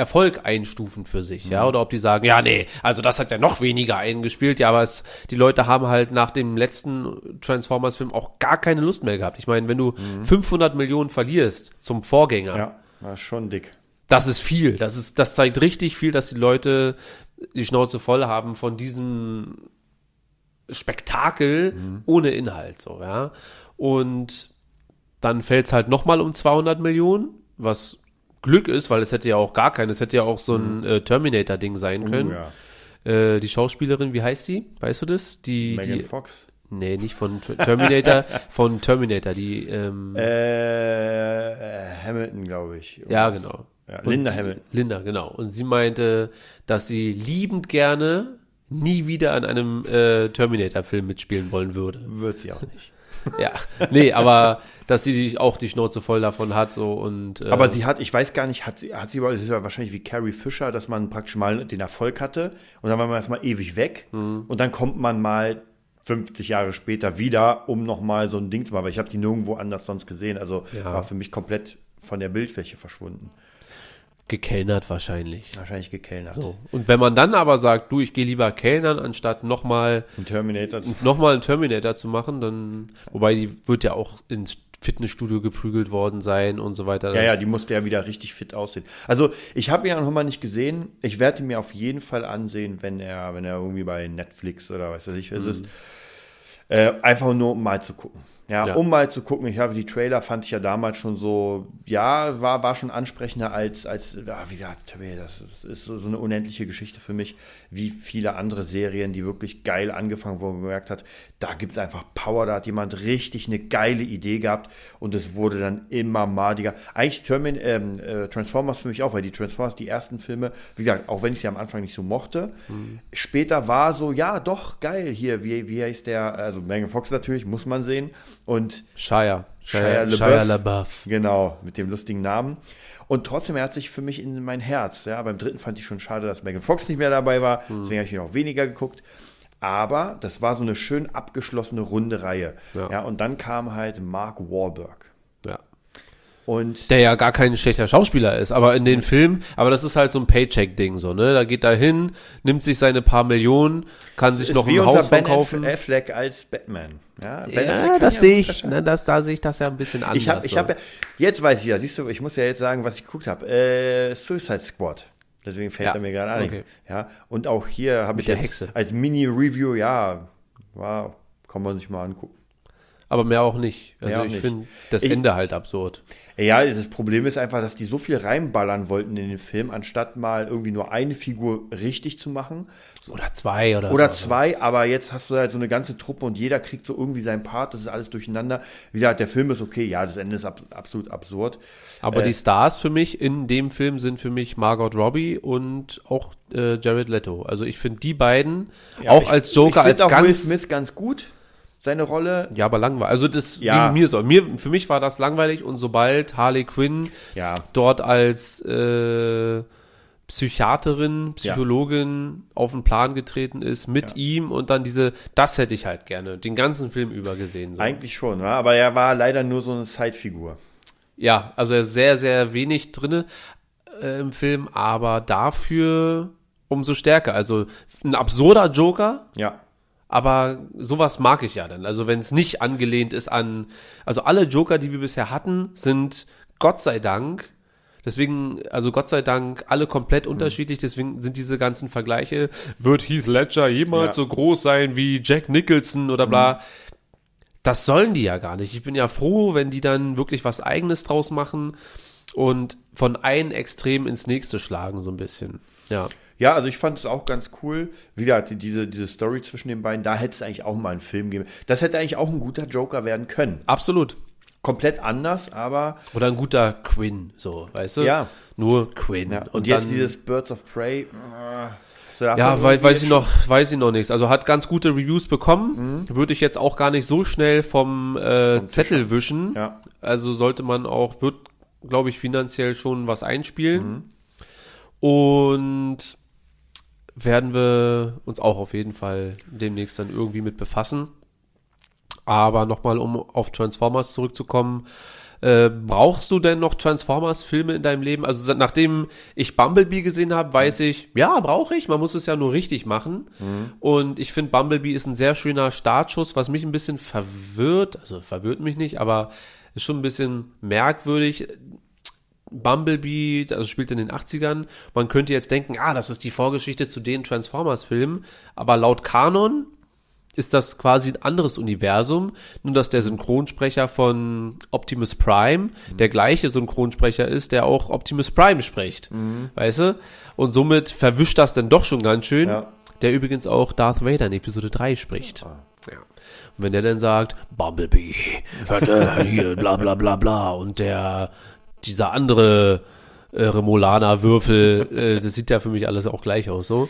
S1: Erfolg einstufen für sich, ja, oder ob die sagen, ja, nee, also das hat ja noch weniger eingespielt, ja, aber es, die Leute haben halt nach dem letzten Transformers-Film auch gar keine Lust mehr gehabt. Ich meine, wenn du 500 Millionen verlierst zum Vorgänger,
S2: Ja, war schon dick.
S1: das ist viel. Das ist, das zeigt richtig viel, dass die Leute die Schnauze voll haben von diesem Spektakel ohne Inhalt, so, ja. Und dann fällt es halt nochmal um 200 Millionen, was Glück ist, weil es hätte ja auch gar kein, es hätte ja auch so ein äh, Terminator-Ding sein können.
S2: ja.
S1: Äh, die Schauspielerin, wie heißt sie? Weißt du das? Die,
S2: Megan
S1: die,
S2: Fox.
S1: nee, nicht von Ter- Terminator, [LAUGHS] von Terminator, die, ähm,
S2: Äh, Hamilton, glaube ich.
S1: Ja,
S2: Irgendwas.
S1: genau.
S2: Ja, Linda Hamilton.
S1: Linda, genau. Und sie meinte, dass sie liebend gerne nie wieder an einem äh, Terminator-Film mitspielen wollen würde.
S2: Wird sie auch nicht.
S1: Ja, nee, aber dass sie auch die Schnauze voll davon hat so und äh,
S2: Aber sie hat, ich weiß gar nicht, hat sie, hat sie, das ist ja wahrscheinlich wie Carrie Fisher, dass man praktisch mal den Erfolg hatte und dann war man erstmal ewig weg
S1: Mhm.
S2: und dann kommt man mal 50 Jahre später wieder, um nochmal so ein Ding zu machen, weil ich habe die nirgendwo anders sonst gesehen. Also
S1: Ja.
S2: war für mich komplett von der Bildfläche verschwunden.
S1: Gekellnert wahrscheinlich.
S2: Wahrscheinlich gekellnert.
S1: So. Und wenn man dann aber sagt, du, ich gehe lieber kellnern, anstatt nochmal
S2: Ein Terminator. [LAUGHS]
S1: noch mal einen Terminator zu machen, dann, wobei die wird ja auch ins Fitnessstudio geprügelt worden sein und so weiter.
S2: Ja, ja, die musste ja wieder richtig fit aussehen. Also, ich habe ihn ja noch mal nicht gesehen. Ich werde ihn mir auf jeden Fall ansehen, wenn er, wenn er irgendwie bei Netflix oder weiß was ich was ist. Äh, einfach nur, um mal zu gucken. Ja,
S1: Ja.
S2: um mal zu gucken. Ich habe die Trailer, fand ich ja damals schon so, ja, war, war schon ansprechender als, als ja, wie gesagt, das ist, ist so eine unendliche Geschichte für mich, wie viele andere Serien, die wirklich geil angefangen wurden, gemerkt hat, da gibt es einfach Power, da hat jemand richtig eine geile Idee gehabt und es wurde dann immer madiger. Eigentlich Termin, ähm, äh, Transformers für mich auch, weil die Transformers, die ersten Filme, wie gesagt, auch wenn ich sie am Anfang nicht so mochte, später war so, ja, doch, geil, hier, wie, wie heißt der, also Megan Fox natürlich, muss man sehen und
S1: Shia.
S2: Shia
S1: Shia, Shia
S2: LaBeouf.
S1: LaBeouf.
S2: Genau, mit dem lustigen Namen. Und trotzdem, er hat sich für mich in mein Herz. Ja, beim dritten fand ich schon schade, dass Megan Fox nicht mehr dabei war. Deswegen habe ich ihn auch weniger geguckt. Aber das war so eine schön abgeschlossene runde Reihe.
S1: Ja.
S2: Ja, und dann kam halt Mark Wahlberg. Und
S1: Der ja gar kein schlechter Schauspieler ist, aber in den Filmen, aber das ist halt so ein Paycheck-Ding, so, ne? Da geht er hin, nimmt sich seine paar Millionen, kann sich noch
S2: wie
S1: ein Haus
S2: Ben
S1: verkaufen.
S2: Affleck als Batman. Ja, Ben
S1: Ja, das
S2: ja
S1: sehe ich, ne, das, da sehe ich das ja ein bisschen anders.
S2: Ich habe, ich
S1: so.
S2: habe, jetzt weiß ich ja, siehst du, ich muss ja jetzt sagen, was ich geguckt habe. Äh, Suicide Squad. Deswegen fällt
S1: Ja,
S2: er mir gerade ein.
S1: okay.
S2: Ja, und auch hier habe ich jetzt
S1: Hexe.
S2: als Mini-Review, ja, wow, kann man sich mal angucken.
S1: Aber mehr auch nicht. Also
S2: Mehr
S1: ich finde das
S2: Ich-
S1: Ende halt absurd.
S2: Ja, das Problem ist einfach, dass die so viel reinballern wollten in den Film, anstatt mal irgendwie nur eine Figur richtig zu machen.
S1: Oder zwei oder
S2: Oder
S1: so.
S2: zwei, aber jetzt hast du halt so eine ganze Truppe und jeder kriegt so irgendwie seinen Part, das ist alles durcheinander. Wie gesagt, der Film ist okay, ja, das Ende ist ab, absolut absurd.
S1: Aber
S2: Äh,
S1: die Stars für mich in dem Film sind für mich Margot Robbie und auch äh, Jared Leto. Also ich finde die beiden
S2: Ja,
S1: auch
S2: ich-
S1: als Joker,
S2: ich
S1: als
S2: auch Will
S1: ganz
S2: Smith ganz gut, seine Rolle.
S1: Ja, aber langweilig. Also das
S2: Ja.
S1: ging mir so. Mir, für mich war das langweilig und sobald Harley Quinn
S2: Ja.
S1: dort als äh, Psychiaterin, Psychologin auf den Plan getreten ist mit ihm und dann diese, das hätte ich halt gerne den ganzen Film über gesehen. So.
S2: Eigentlich schon, ja, aber er war leider nur so eine Zeitfigur.
S1: Ja, also er ist sehr, sehr wenig drinne äh, im Film, aber dafür umso stärker. Also ein absurder Joker,
S2: Ja.
S1: Aber sowas mag ich ja dann. Also wenn es nicht angelehnt ist an, also alle Joker, die wir bisher hatten, sind Gott sei Dank, deswegen, also Gott sei Dank, alle komplett
S2: Mhm.
S1: unterschiedlich, deswegen sind diese ganzen Vergleiche, wird Heath Ledger jemals
S2: Ja.
S1: so groß sein wie Jack Nicholson oder bla. Das sollen die ja gar nicht. Ich bin ja froh, wenn die dann wirklich was eigenes draus machen und von einem Extrem ins nächste schlagen, so ein bisschen. Ja.
S2: Ja, also ich fand es auch ganz cool. Wie gesagt, die- diese, diese Story zwischen den beiden, da hätte es eigentlich auch mal einen Film geben. Das hätte eigentlich auch ein guter Joker werden können.
S1: Absolut.
S2: komplett anders, aber
S1: Oder ein guter Quinn, so, weißt du?
S2: Ja.
S1: Nur Quinn.
S2: ja. und, jetzt dieses Birds of Prey. äh,
S1: Ja, weil, weiß ich noch, weiß ich noch nichts. Also hat ganz gute Reviews bekommen.
S2: Mhm.
S1: Würde ich jetzt auch gar nicht so schnell vom, äh, Zettel wischen.
S2: Ja.
S1: Also sollte man auch, wird, glaube ich, finanziell schon was einspielen.
S2: Mhm.
S1: Und werden wir uns auch auf jeden Fall demnächst dann irgendwie mit befassen. Aber nochmal, um auf Transformers zurückzukommen, äh, brauchst du denn noch Transformers-Filme in deinem Leben? Also nachdem ich Bumblebee gesehen habe, weiß ich, ja, brauche ich. Man muss es ja nur richtig machen. Und ich finde, Bumblebee ist ein sehr schöner Startschuss, was mich ein bisschen verwirrt. Also verwirrt mich nicht, aber ist schon ein bisschen merkwürdig. Bumblebee, also spielt in den 80ern. Man könnte jetzt denken, ah, das ist die Vorgeschichte zu den Transformers-Filmen. Aber laut Kanon ist das quasi ein anderes Universum, nur dass der Synchronsprecher von Optimus Prime der gleiche Synchronsprecher ist, der auch Optimus Prime spricht. Weißt du? Und somit verwischt das dann doch schon ganz schön.
S2: Ja.
S1: Der übrigens auch Darth Vader in Episode 3 spricht. Ja. Und wenn der dann sagt, Bumblebee, hört er hier, bla bla bla bla, und der, dieser andere äh, Remolaner-Würfel, äh, das sieht ja für mich alles auch gleich aus, so.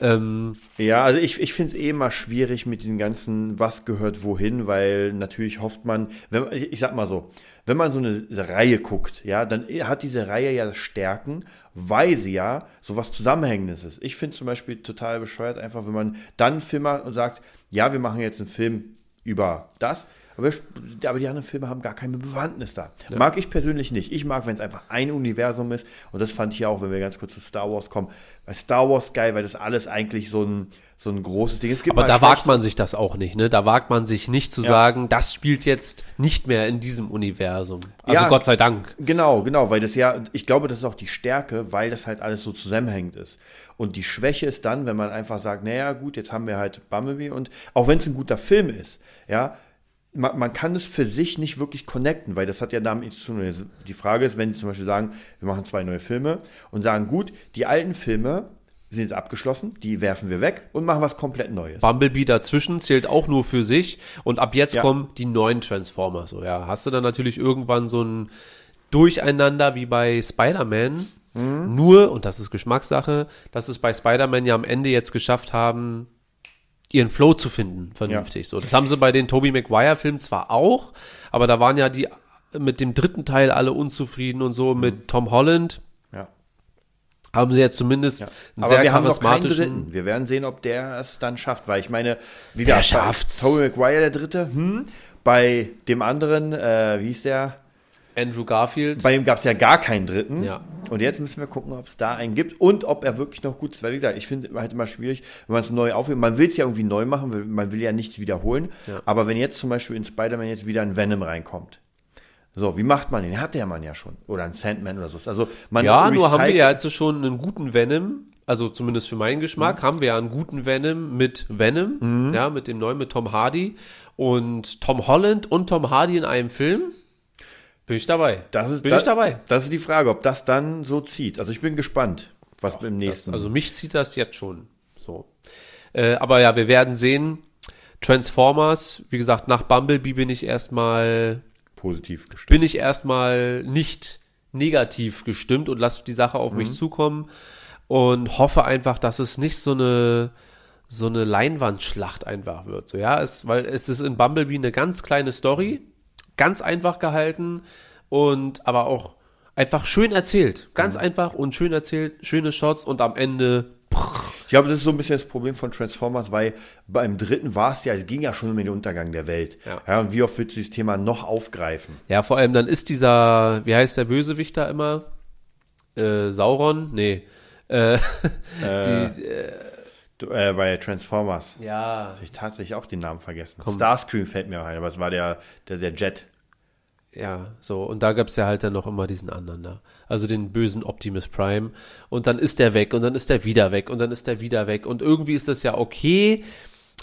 S1: Ähm,
S2: Ja, also ich, ich finde es eh immer schwierig mit diesen ganzen, was gehört wohin, weil natürlich hofft man, wenn, ich, ich sag mal so, wenn man so eine Reihe guckt, ja, dann hat diese Reihe ja Stärken, weil sie ja sowas Zusammenhängendes ist. Ich finde zum Beispiel total bescheuert einfach, wenn man dann einen Film macht und sagt, ja, wir machen jetzt einen Film über das, aber, aber die anderen Filme haben gar keine Bewandtnis da. Mag ich persönlich nicht. Ich mag, wenn es einfach ein Universum ist. Und das fand ich auch, wenn wir ganz kurz zu Star Wars kommen. Bei Star Wars geil, weil das alles eigentlich so ein, so ein großes Ding ist.
S1: Aber da wagt man sich das auch nicht, ne? Da wagt man sich nicht zu
S2: Ja.
S1: sagen, das spielt jetzt nicht mehr in diesem Universum. Also
S2: Ja.
S1: Gott sei Dank.
S2: Genau, genau, weil das ja, ich glaube, das ist auch die Stärke, weil das halt alles so zusammenhängend ist. Und die Schwäche ist dann, wenn man einfach sagt, naja, gut, jetzt haben wir halt Bumblebee und auch wenn es ein guter Film ist, ja, man, man kann es für sich nicht wirklich connecten, weil das hat ja damit nichts zu tun. Die Frage ist, wenn die zum Beispiel sagen, wir machen zwei neue Filme und sagen, gut, die alten Filme sind jetzt abgeschlossen, die werfen wir weg und machen was komplett Neues.
S1: Bumblebee dazwischen zählt auch nur für sich und ab jetzt
S2: Ja.
S1: kommen die neuen Transformers. So, ja, hast du dann natürlich irgendwann so ein Durcheinander wie bei Spider-Man.
S2: Mhm.
S1: Nur, und das ist Geschmackssache, dass es bei Spider-Man ja am Ende jetzt geschafft haben, ihren Flow zu finden, vernünftig. So, das haben sie bei den Tobey Maguire-Filmen zwar auch, aber da waren ja die mit dem dritten Teil alle unzufrieden und so.
S2: Mhm.
S1: Mit Tom Holland
S2: Ja.
S1: haben sie jetzt zumindest einen
S2: Aber
S1: sehr
S2: wir haben noch keinen
S1: charismatischen.
S2: Wir werden sehen, ob der es dann schafft, weil ich meine, wie gesagt,
S1: schafft's?
S2: bei Tobey Maguire der dritte, hm, bei dem anderen, äh, wie hieß der?
S1: Andrew Garfield.
S2: Bei ihm gab es ja gar keinen dritten.
S1: Ja.
S2: Und jetzt müssen wir gucken, ob es da einen gibt und ob er wirklich noch gut ist. Weil, wie gesagt, ich finde halt immer schwierig, wenn man es neu aufnimmt. Man will es ja irgendwie neu machen, weil man will ja nichts wiederholen.
S1: Ja.
S2: Aber wenn jetzt zum Beispiel in Spider-Man jetzt wieder ein Venom reinkommt, so, wie macht man den? Hat der Mann ja schon. Oder ein Sandman oder so. Also, man
S1: Ja, nur haben wir ja jetzt schon einen guten Venom, also zumindest für meinen Geschmack,
S2: Mhm.
S1: haben wir ja einen guten Venom mit Venom, ja, mit dem neuen, mit Tom Hardy und Tom Holland und Tom Hardy in einem Film. Bin ich dabei.
S2: Das ist,
S1: bin
S2: das,
S1: ich dabei.
S2: Das ist die Frage, ob das dann so zieht. Also ich bin gespannt, was beim
S1: Das,
S2: nächsten.
S1: also mich zieht das jetzt schon so. Äh, aber ja, wir werden sehen. Transformers, wie gesagt, nach Bumblebee bin ich erstmal
S2: positiv gestimmt.
S1: bin ich erstmal nicht negativ gestimmt und lasse die Sache auf mich zukommen und hoffe einfach, dass es nicht so eine so eine Leinwandschlacht einfach wird. So, ja, es, weil es ist in Bumblebee eine ganz kleine Story, ganz einfach gehalten und aber auch einfach schön erzählt. Ganz einfach und schön erzählt, schöne Shots und am Ende
S2: Ich glaube, das ist so ein bisschen das Problem von Transformers, weil beim dritten war es ja, es ging ja schon um den Untergang der Welt.
S1: Ja.
S2: und wie oft wird dieses Thema noch aufgreifen?
S1: Ja, vor allem dann ist dieser, wie heißt der Bösewicht da immer? Äh, Sauron? Nee. Äh, [LAUGHS] die,
S2: Du, Äh, bei Transformers.
S1: ja.
S2: Habe ich tatsächlich auch den Namen vergessen. Starscream fällt mir auch ein, aber es war der, der, der Jet.
S1: Ja, so. Und da gab's ja halt dann noch immer diesen anderen da. Also den bösen Optimus Prime. Und dann ist der weg und dann ist der wieder weg und dann ist der wieder weg. Und irgendwie ist das ja okay.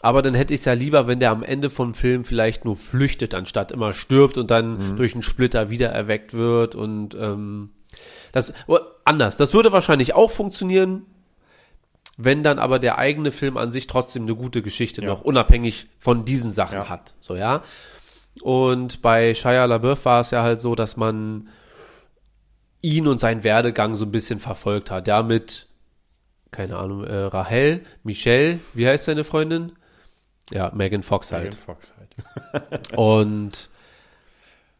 S1: Aber dann hätte ich es ja lieber, wenn der am Ende vom Film vielleicht nur flüchtet, anstatt immer stirbt und dann durch einen Splitter wieder erweckt wird. Und ähm, das oh, anders. Das würde wahrscheinlich auch funktionieren, wenn dann aber der eigene Film an sich trotzdem eine gute Geschichte
S2: Ja.
S1: noch unabhängig von diesen Sachen
S2: Ja.
S1: hat. So, ja. Und bei Shia LaBeouf war es ja halt so, dass man ihn und seinen Werdegang so ein bisschen verfolgt hat. Ja, mit, keine Ahnung, äh, Rahel, Michelle, wie heißt seine Freundin? Ja, Megan Fox halt.
S2: Megan Fox halt.
S1: Und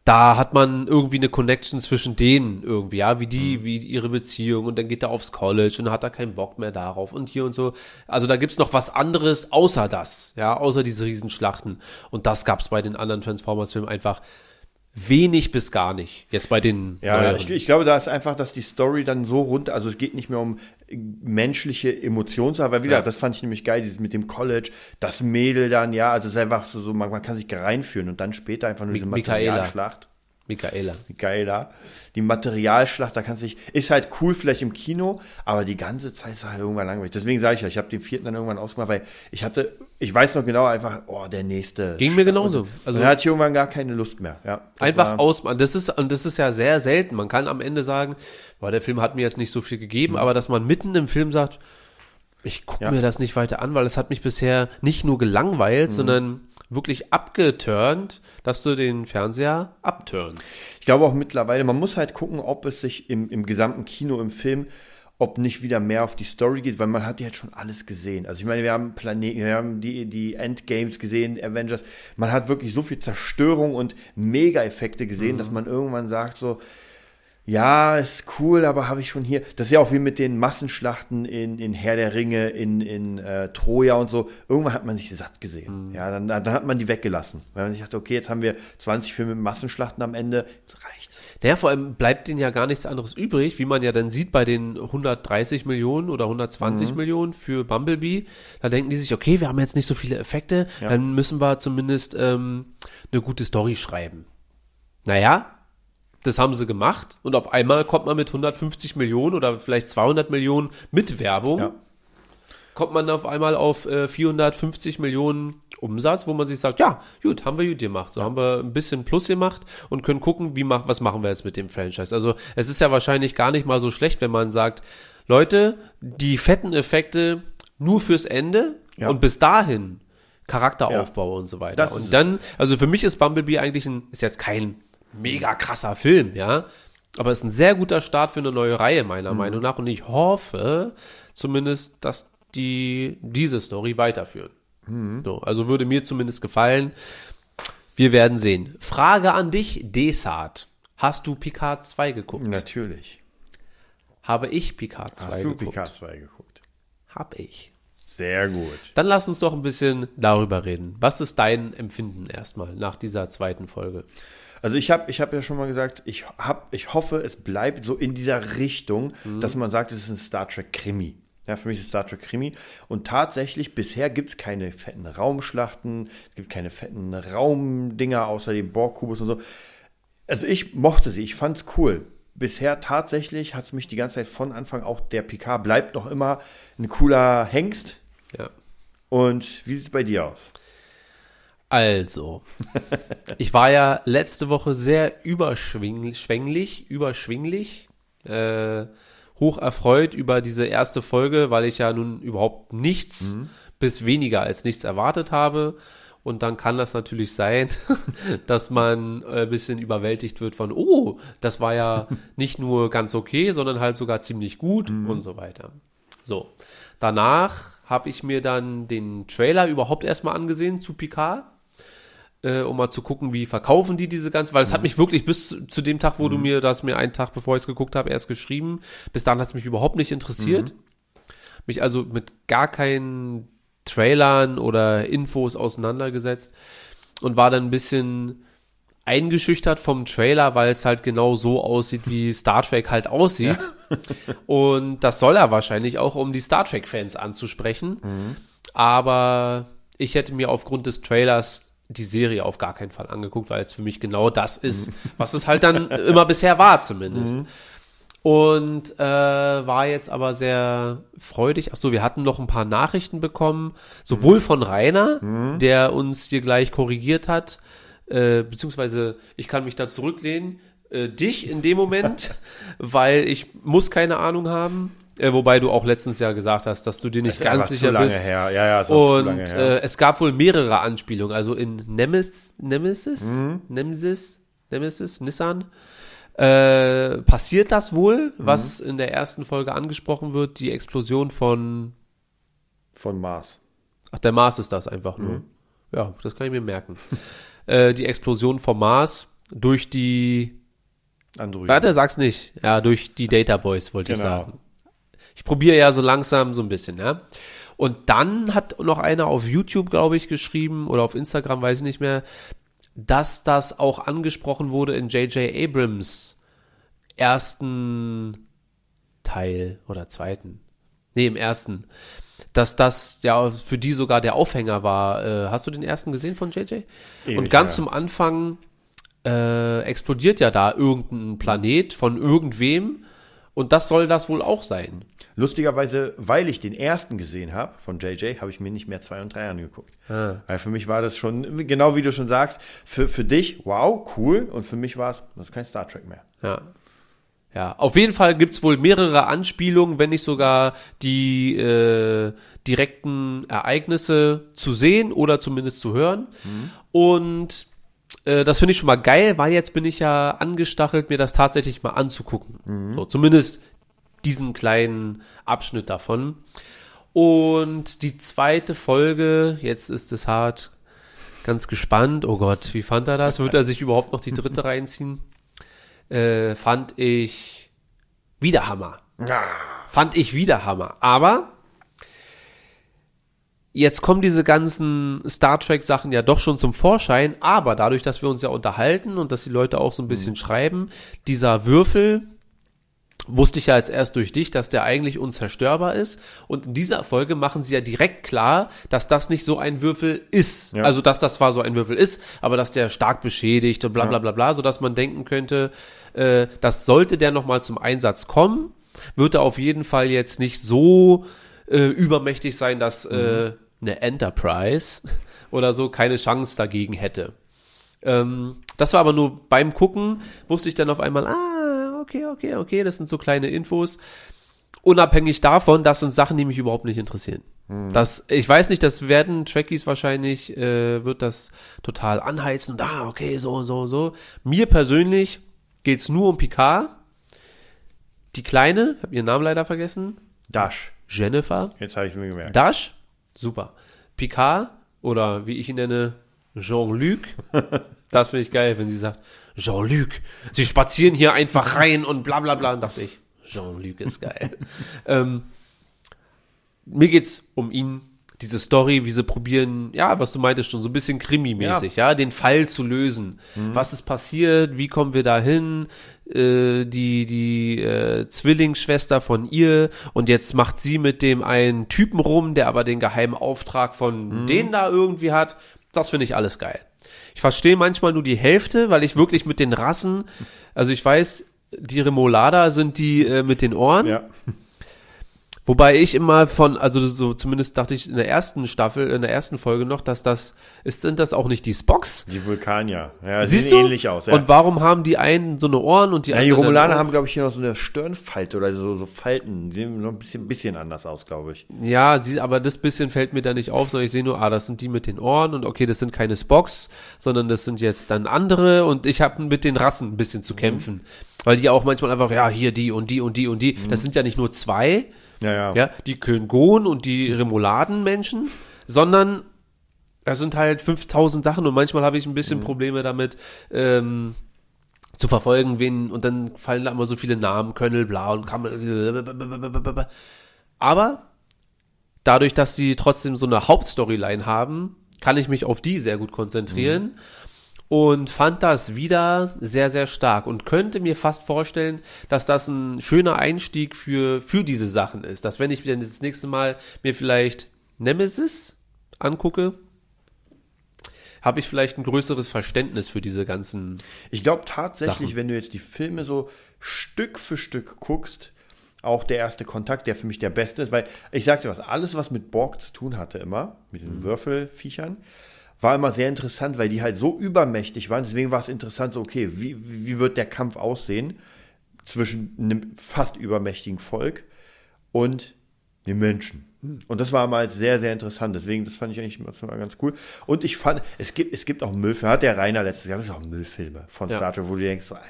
S1: da hat man irgendwie eine Connection zwischen denen irgendwie, ja, wie die,
S2: Mhm.
S1: wie ihre Beziehung und dann geht er aufs College und hat er keinen Bock mehr darauf und hier und so. Also da gibt's noch was anderes außer das, ja, außer diese Riesenschlachten. Und das gab's bei den anderen Transformers-Filmen einfach wenig bis gar nicht. Jetzt bei den
S2: Ja, ich, ich glaube, da ist einfach, dass die Story dann so rund, also es geht nicht mehr um äh, menschliche Emotionssache, weil wie gesagt,
S1: Ja.
S2: das fand ich nämlich geil, dieses mit dem College, das Mädel dann, ja, also es ist einfach so, so man, man kann sich reinführen und dann später einfach nur diese
S1: Michaela.
S2: Materialschlacht.
S1: Michaela.
S2: Da. Die Materialschlacht, da kannst du dich, ist halt cool vielleicht im Kino, aber die ganze Zeit ist halt irgendwann langweilig. Deswegen sage ich ja, ich habe den vierten dann irgendwann ausgemacht, weil ich hatte, ich weiß noch genau einfach, oh, der nächste.
S1: Ging mir genauso.
S2: Also,
S1: Also
S2: dann hatte ich irgendwann gar keine Lust mehr. Ja,
S1: Einfach
S2: war-
S1: ausmachen. Das ist, und das ist ja sehr selten. Man kann am Ende sagen, boah, der Film hat mir jetzt nicht so viel gegeben, aber dass man mitten im Film sagt, ich gucke
S2: Ja.
S1: mir das nicht weiter an, weil es hat mich bisher nicht nur gelangweilt, sondern wirklich abgeturnt, dass du den Fernseher abturnst.
S2: Ich glaube auch mittlerweile, man muss halt gucken, ob es sich im, im gesamten Kino, im Film, ob nicht wieder mehr auf die Story geht, weil man hat ja jetzt schon alles gesehen. Also ich meine, wir haben Planet, wir haben die, die Endgames gesehen, Avengers. Man hat wirklich so viel Zerstörung und Mega-Effekte gesehen, dass man irgendwann sagt so, ja, ist cool, aber habe ich schon hier. Das ist ja auch wie mit den Massenschlachten in, in Herr der Ringe, in, in äh, Troja und so. Irgendwann hat man sich satt gesehen. Ja, dann, dann hat man die weggelassen. Weil man sich dachte, okay, jetzt haben wir 20 Filme mit Massenschlachten am Ende, jetzt reicht's.
S1: Naja, vor allem bleibt denen ja gar nichts anderes übrig, wie man ja dann sieht bei den 130 Millionen oder 120 Millionen für Bumblebee. Da denken die sich, okay, wir haben jetzt nicht so viele Effekte, dann müssen wir zumindest ähm, eine gute Story schreiben. Naja, das haben sie gemacht und auf einmal kommt man mit 150 Millionen oder vielleicht 200 Millionen mit Werbung,
S2: Ja.
S1: Kommt man auf einmal auf äh, 450 Millionen Umsatz, wo man sich sagt, ja, gut, haben wir gut gemacht. So haben wir ein bisschen Plus gemacht und können gucken, wie mach, was machen wir jetzt mit dem Franchise. Also es ist ja wahrscheinlich gar nicht mal so schlecht, wenn man sagt, Leute, die fetten Effekte nur fürs Ende
S2: Ja.
S1: und bis dahin Charakteraufbau und so weiter.
S2: Das
S1: und
S2: es.
S1: dann, also für mich ist Bumblebee eigentlich ein, ist jetzt kein mega krasser Film, ja. Aber ist ein sehr guter Start für eine neue Reihe,
S2: Mhm.
S1: meiner Meinung nach. Und ich hoffe zumindest, dass die diese Story weiterführen.
S2: Mhm.
S1: So, also würde mir zumindest gefallen. Wir werden sehen. Frage an dich, Desart. Hast du Picard 2 geguckt?
S2: Natürlich.
S1: Habe ich Picard 2
S2: Hast du
S1: geguckt?
S2: Picard 2 geguckt?
S1: Hab ich.
S2: Sehr gut.
S1: Dann lass uns doch ein bisschen darüber reden. Was ist dein Empfinden erstmal nach dieser zweiten Folge?
S2: Also ich habe ich hab ja schon mal gesagt, ich, hab, ich hoffe, es bleibt so in dieser Richtung, dass man sagt, es ist ein Star Trek Krimi. Ja, für mich ist es Star Trek Krimi. Und tatsächlich, bisher gibt es keine fetten Raumschlachten, es gibt keine fetten Raumdinger außer dem Borg-Kubus und so. Also ich mochte sie, ich fand's cool. Bisher tatsächlich hat es mich die ganze Zeit von Anfang auch der Picard bleibt noch immer ein cooler Hengst.
S1: Ja.
S2: Und wie sieht's bei dir aus?
S1: Also, [LAUGHS] ich war ja letzte Woche sehr überschwinglich, überschwinglich, äh, hoch erfreut über diese erste Folge, weil ich ja nun überhaupt nichts bis weniger als nichts erwartet habe. Und dann kann das natürlich sein, [LAUGHS] dass man äh, ein bisschen überwältigt wird von, oh, das war ja [LAUGHS] nicht nur ganz okay, sondern halt sogar ziemlich gut und so weiter. So, danach habe ich mir dann den Trailer überhaupt erstmal angesehen zu Picard äh, um mal zu gucken, wie verkaufen die diese ganze, weil es hat mich wirklich bis zu dem Tag, wo du mir das mir einen Tag bevor ich es geguckt habe, erst geschrieben. Bis dahin hat es mich überhaupt nicht interessiert. Mich also mit gar keinen Trailern oder Infos auseinandergesetzt und war dann ein bisschen eingeschüchtert vom Trailer, weil es halt genau so aussieht, wie [LAUGHS] Star Trek halt aussieht. [LAUGHS] Und das soll er wahrscheinlich auch, um die Star Trek-Fans anzusprechen. Aber ich hätte mir aufgrund des Trailers die Serie auf gar keinen Fall angeguckt, weil es für mich genau das ist, was es halt dann immer bisher war zumindest. Und äh, war jetzt aber sehr freudig. Ach so, wir hatten noch ein paar Nachrichten bekommen, sowohl von Rainer, der uns hier gleich korrigiert hat, äh, beziehungsweise ich kann mich da zurücklehnen, äh, dich in dem Moment, [LAUGHS] weil ich muss keine Ahnung haben. Äh, wobei du auch letztens ja gesagt hast, dass du dir nicht ganz sicher bist.
S2: her. Ja, ja, ist
S1: Und äh, es gab wohl mehrere Anspielungen. Also in Nemesis, Nemesis,
S2: Mhm.
S1: Nemesis, Nemesis, Nissan, äh, passiert das wohl,
S2: Mhm.
S1: was in der ersten Folge angesprochen wird, die Explosion von,
S2: Von Mars.
S1: ach, der Mars ist das einfach nur.
S2: Mhm.
S1: Ja, das kann ich mir merken. [LAUGHS] äh, die Explosion vom Mars durch die,
S2: Android.
S1: warte, sag's nicht, ja, durch die Data Boys, wollte ich
S2: Genau.
S1: sagen. Ich probiere ja so langsam so ein bisschen, ja. Und dann hat noch einer auf YouTube, glaube ich, geschrieben oder auf Instagram, weiß ich nicht mehr, dass das auch angesprochen wurde in J.J. Abrams ersten Teil oder zweiten. Nee, im ersten. Dass das ja für die sogar der Aufhänger war. Äh, hast du den ersten gesehen von JJ?
S2: Ewig
S1: Und ganz
S2: her.
S1: zum Anfang äh, explodiert ja da irgendein Planet von irgendwem. Und das soll das wohl auch sein.
S2: Lustigerweise, weil ich den ersten gesehen habe von JJ, habe ich mir nicht mehr zwei und drei angeguckt.
S1: Ah.
S2: Weil für mich war das schon, genau wie du schon sagst, für, für dich, wow, cool. Und für mich war es, das ist kein Star Trek mehr.
S1: Ja. Ja, auf jeden Fall gibt's wohl mehrere Anspielungen, wenn nicht sogar die äh, direkten Ereignisse zu sehen oder zumindest zu hören. Und äh, das finde ich schon mal geil, weil jetzt bin ich ja angestachelt, mir das tatsächlich mal anzugucken. So, zumindest diesen kleinen Abschnitt davon. Und die zweite Folge, jetzt ist es hart, ganz gespannt. Oh Gott, wie fand er das? Wird er sich überhaupt noch die dritte [LAUGHS] reinziehen? Äh, fand ich wieder Hammer. Fand ich wieder Hammer. Aber jetzt kommen diese ganzen Star Trek Sachen ja doch schon zum Vorschein. Aber dadurch, dass wir uns ja unterhalten und dass die Leute auch so ein bisschen schreiben, dieser Würfel, wusste ich ja jetzt erst durch dich, dass der eigentlich unzerstörbar ist. Und in dieser Folge machen sie ja direkt klar, dass das nicht so ein Würfel ist.
S2: Ja.
S1: Also, dass das zwar so ein Würfel ist, aber dass der stark beschädigt und bla bla bla bla, sodass man denken könnte, äh, das sollte der nochmal zum Einsatz kommen, wird er auf jeden Fall jetzt nicht so äh, übermächtig sein, dass äh, eine Enterprise [LAUGHS] oder so keine Chance dagegen hätte. Ähm, das war aber nur beim Gucken, wusste ich dann auf einmal, ah, okay, okay, okay, das sind so kleine Infos. Unabhängig davon, das sind Sachen, die mich überhaupt nicht interessieren. Das, ich weiß nicht, das werden Trekkies wahrscheinlich, äh, wird das total anheizen und ah, okay, so, so, so. Mir persönlich geht's nur um Picard. Die Kleine, hab ihren Namen leider vergessen,
S2: Dash.
S1: Jennifer.
S2: Jetzt habe ich es mir gemerkt.
S1: Dash, super. Picard oder wie ich ihn nenne, Jean-Luc. [LAUGHS] Das finde ich geil, wenn sie sagt, Jean-Luc, sie spazieren hier einfach rein und bla bla bla. Und dachte ich, Jean-Luc ist geil. [LAUGHS] ähm, mir geht's um ihn, diese Story, wie sie probieren, ja, was du meintest schon, so ein bisschen Krimi-mäßig, ja. den Fall zu lösen. Was ist passiert? Wie kommen wir da hin? Äh, die die äh, Zwillingsschwester von ihr und jetzt macht sie mit dem einen Typen rum, der aber den geheimen Auftrag von denen da irgendwie hat. Das finde ich alles geil. Ich verstehe manchmal nur die Hälfte, weil ich wirklich mit den Rassen, also ich weiß, die Remolada sind die äh, mit den Ohren.
S2: Ja.
S1: Wobei ich immer von, also so zumindest dachte ich in der ersten Staffel, in der ersten Folge noch, dass das, ist, sind das auch nicht die Spocks?
S2: Die Vulkanier. Ja,
S1: Siehst
S2: sehen
S1: du?
S2: ähnlich aus. Ja.
S1: Und warum haben die einen so eine Ohren und die
S2: ja, die
S1: anderen
S2: Romulaner
S1: auch?
S2: haben, glaube ich, hier noch so eine Stirnfalte oder so, so Falten. Die sehen noch ein bisschen, bisschen anders aus, glaube ich.
S1: Ja, sie, aber das bisschen fällt mir da nicht auf, sondern ich sehe nur, ah, das sind die mit den Ohren und okay, das sind keine Spocks, sondern das sind jetzt dann andere und ich habe mit den Rassen ein bisschen
S2: Mhm.
S1: zu kämpfen. Weil die auch manchmal einfach, ja, hier die und die und die und die, das sind ja nicht nur zwei,
S2: Ja, ja.
S1: ja, die Köngon und die Remoladenmenschen, sondern das sind halt 5000 Sachen und manchmal habe ich ein bisschen Probleme damit, ähm, zu verfolgen, wen, und dann fallen da immer so viele Namen, Könnel, bla und Kammel, aber dadurch, dass sie trotzdem so eine Hauptstoryline haben, kann ich mich auf die sehr gut konzentrieren und fand das wieder sehr, sehr stark und könnte mir fast vorstellen, dass das ein schöner Einstieg für, für diese Sachen ist. Dass wenn ich wieder das nächste Mal mir vielleicht Nemesis angucke, habe ich vielleicht ein größeres Verständnis für diese ganzen.
S2: Ich glaube tatsächlich,
S1: Sachen.
S2: wenn du jetzt die Filme so Stück für Stück guckst, auch der erste Kontakt, der für mich der beste ist, weil ich sagte was, alles, was mit Borg zu tun hatte immer, mit diesen Würfelviechern, war immer sehr interessant, weil die halt so übermächtig waren. Deswegen war es interessant, so, okay, wie, wie wird der Kampf aussehen zwischen einem fast übermächtigen Volk und den Menschen. Und das war mal sehr, sehr interessant. Deswegen, das fand ich eigentlich mal ganz cool. Und ich fand, es gibt, es gibt auch Müllfilme, hat der Rainer letztes Jahr, es ist auch Müllfilme von
S1: Ja.
S2: Star Trek, wo du denkst, so, Alter.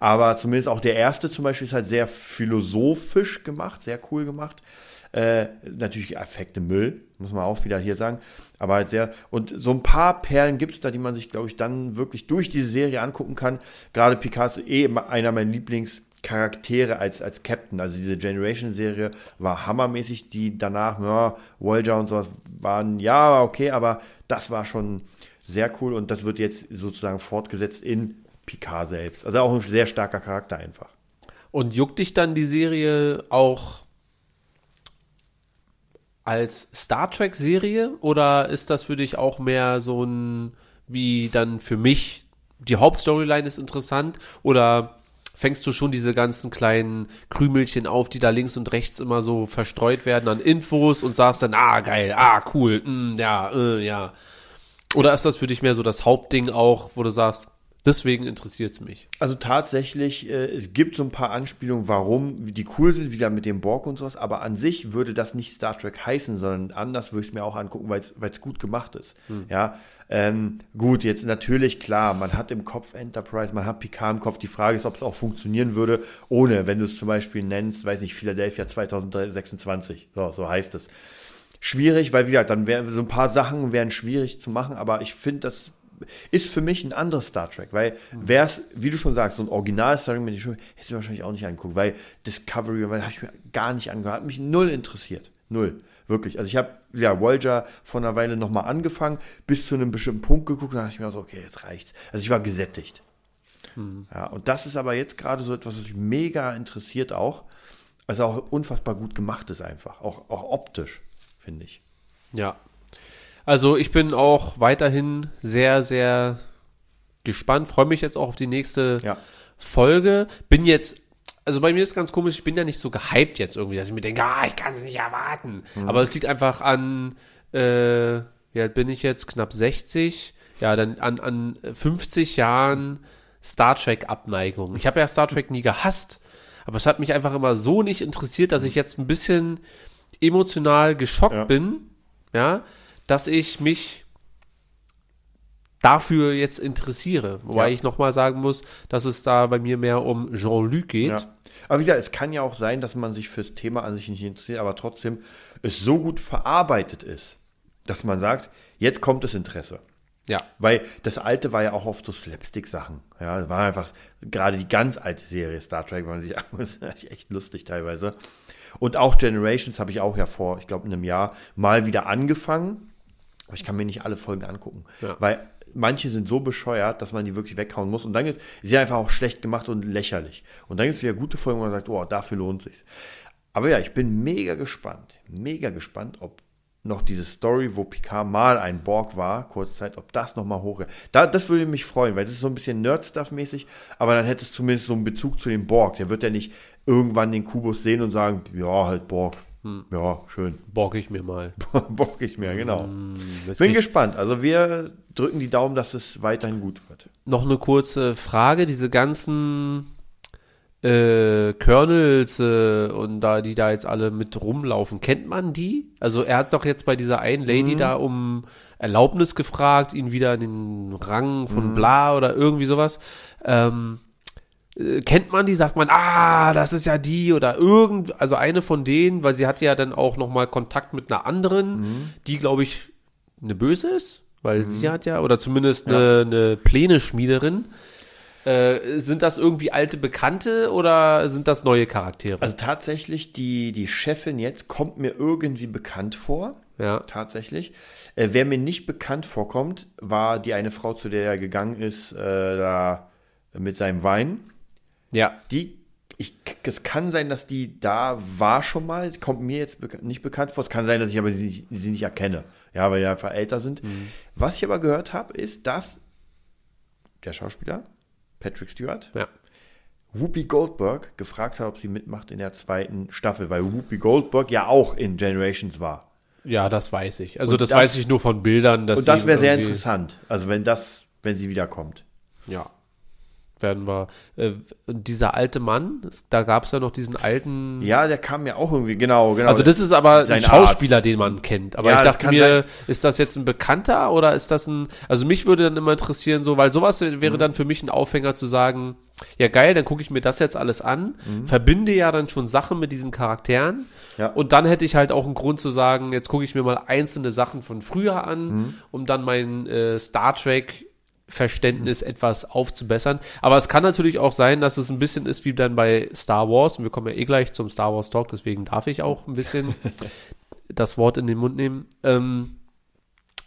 S2: Aber zumindest auch der erste zum Beispiel ist halt sehr philosophisch gemacht, sehr cool gemacht. Äh, natürlich Effekte Müll, muss man auch wieder hier sagen. Aber halt sehr, und so ein paar Perlen gibt es da, die man sich, glaube ich, dann wirklich durch diese Serie angucken kann. Gerade Picard ist eh einer meiner Lieblingscharaktere als, als Captain. Also diese Generation-Serie war hammermäßig. Die danach, ja, Voyager und sowas waren, ja, okay, aber das war schon sehr cool und das wird jetzt sozusagen fortgesetzt in Picard selbst. Also auch ein sehr starker Charakter einfach.
S1: Und juckt dich dann die Serie auch als Star Trek-Serie oder ist das für dich auch mehr so ein, wie dann für mich, die Hauptstoryline ist interessant oder fängst du schon diese ganzen kleinen Krümelchen auf, die da links und rechts immer so verstreut werden an Infos und sagst dann, ah, geil, ah, cool, mm, ja, äh, ja. Oder ist das für dich mehr so das Hauptding auch, wo du sagst, deswegen interessiert es mich?
S2: Also tatsächlich, äh, es gibt so ein paar Anspielungen, warum, die cool sind, wie gesagt mit dem Borg und sowas, aber an sich würde das nicht Star Trek heißen, sondern anders würde ich es mir auch angucken, weil es gut gemacht ist. Ja, ähm, gut, jetzt natürlich klar, man hat im Kopf Enterprise, man hat Picard im Kopf. Die Frage ist, ob es auch funktionieren würde, ohne, wenn du es zum Beispiel nennst, weiß nicht, Philadelphia 2026. So, so heißt es. Schwierig, weil wie gesagt, dann wären so ein paar Sachen wären schwierig zu machen, aber ich finde, das ist für mich ein anderes Star Trek, weil wäre es, wie du schon sagst, so ein Original Star Trek mit den Schulen, hätte ich mir wahrscheinlich auch nicht angeguckt, weil Discovery, weil habe ich mir gar nicht angehört, hat mich null interessiert. Null. Wirklich. Also ich habe ja Voyager vor einer Weile nochmal angefangen, bis zu einem bestimmten Punkt geguckt, dann dachte ich mir so, okay, jetzt reicht's. Also ich war gesättigt. Ja, und das ist aber jetzt gerade so etwas, was mich mega interessiert auch. Also auch unfassbar gut gemacht ist einfach. Auch, auch optisch, finde ich.
S1: Ja. Also ich bin auch weiterhin sehr, sehr gespannt. Freue mich jetzt auch auf die nächste
S2: Ja.
S1: Folge. Bin jetzt, also bei mir ist ganz komisch, ich bin ja nicht so gehypt jetzt irgendwie, dass ich mir denke, ah, ich kann es nicht erwarten. Aber es liegt einfach an, äh, wie alt bin ich jetzt? Knapp 60. Ja, dann an, an 50 Jahren Star Trek Abneigung. Ich habe ja Star Trek nie gehasst, aber es hat mich einfach immer so nicht interessiert, dass ich jetzt ein bisschen emotional geschockt
S2: Ja.
S1: bin, ja, dass ich mich dafür jetzt interessiere. Wobei
S2: Ja.
S1: ich nochmal sagen muss, dass es da bei mir mehr um Jean-Luc geht.
S2: Ja. Aber wie gesagt, es kann ja auch sein, dass man sich fürs Thema an sich nicht interessiert, aber trotzdem es so gut verarbeitet ist, dass man sagt, jetzt kommt das Interesse.
S1: Ja.
S2: Weil das alte war ja auch oft so Slapstick-Sachen. Ja, es war einfach, gerade die ganz alte Serie Star Trek, war sich [LAUGHS] ist echt lustig teilweise. Und auch Generations habe ich auch ja vor, ich glaube, einem Jahr mal wieder angefangen. Aber ich kann mir nicht alle Folgen angucken.
S1: Ja.
S2: Weil manche sind so bescheuert, dass man die wirklich weghauen muss. Und dann ist sie einfach auch schlecht gemacht und lächerlich. Und dann gibt es wieder gute Folgen, wo man sagt, oh, dafür lohnt sich's. Aber ja, ich bin mega gespannt, mega gespannt, ob noch diese Story, wo Picard mal ein Borg war, Kurzzeit, ob das nochmal hoch. Da, das würde mich freuen, weil das ist so ein bisschen Nerd-Stuff-mäßig, aber dann hätte es zumindest so einen Bezug zu dem Borg. Der wird ja nicht irgendwann den Kubus sehen und sagen, ja, halt Borg. Ja, schön. [LAUGHS]
S1: Borg ich mir mal.
S2: Borg ich mehr, genau.
S1: Das
S2: Bin gespannt. Also wir drücken die Daumen, dass es weiterhin gut wird.
S1: noch eine kurze Frage. Diese ganzen äh, Kernels äh, und da, die da jetzt alle mit rumlaufen, kennt man die? Also er hat doch jetzt bei dieser einen Lady da um Erlaubnis gefragt, ihn wieder in den Rang von bla oder irgendwie sowas. Ähm, äh, kennt man die? Sagt man, ah, das ist ja die oder irgend, also eine von denen, weil sie hatte ja dann auch noch mal Kontakt mit einer anderen, die glaube ich eine böse ist, weil sie hat ja oder zumindest eine, eine Pläne-Schmiederin. Äh, sind das irgendwie alte Bekannte oder sind das neue Charaktere?
S2: Also tatsächlich, die, die Chefin jetzt kommt mir irgendwie bekannt vor.
S1: ja.
S2: Tatsächlich. Äh, wer mir nicht bekannt vorkommt, war die eine Frau, zu der er gegangen ist, äh, da mit seinem Wein.
S1: Ja.
S2: Die, ich, es kann sein, dass die da war schon mal, kommt mir jetzt beka nicht bekannt vor. Es kann sein, dass ich aber sie, nicht- sie nicht erkenne. Ja, weil die einfach älter sind. Was ich aber gehört habe, ist, dass der Schauspieler, Patrick Stewart,
S1: Ja.
S2: Whoopi Goldberg gefragt hat, ob sie mitmacht in der zweiten Staffel, weil Whoopi Goldberg ja auch in Generations war.
S1: Ja, das weiß ich. Also das,
S2: das-
S1: weiß ich nur von Bildern. Dass
S2: Und das wäre sehr interessant. Also wenn das, wenn sie wiederkommt.
S1: Ja. Werden wir. Äh, dieser alte Mann, es- da gab es ja noch diesen alten.
S2: Ja, der kam ja auch irgendwie, genau, genau.
S1: Also das ist aber ein Schauspieler,
S2: Arzt.
S1: den man kennt. Aber
S2: Ja,
S1: ich dachte mir,
S2: sein.
S1: ist das jetzt ein Bekannter oder ist das ein, also mich würde dann immer interessieren, so, weil sowas
S2: Mhm.
S1: wäre dann für mich ein Aufhänger zu sagen, ja geil, dann gucke ich mir das jetzt alles an,
S2: Mhm.
S1: verbinde ja dann schon Sachen mit diesen Charakteren
S2: Ja.
S1: und dann hätte ich halt auch einen Grund zu sagen, jetzt gucke ich mir mal einzelne Sachen von früher an,
S2: Mhm.
S1: um dann mein äh, Star Trek Verständnis etwas aufzubessern. Aber es kann natürlich auch sein, dass es ein bisschen ist wie dann bei Star Wars. Und wir kommen ja eh gleich zum Star Wars Talk, deswegen darf ich auch ein bisschen [LAUGHS] das Wort in den Mund nehmen. Ähm,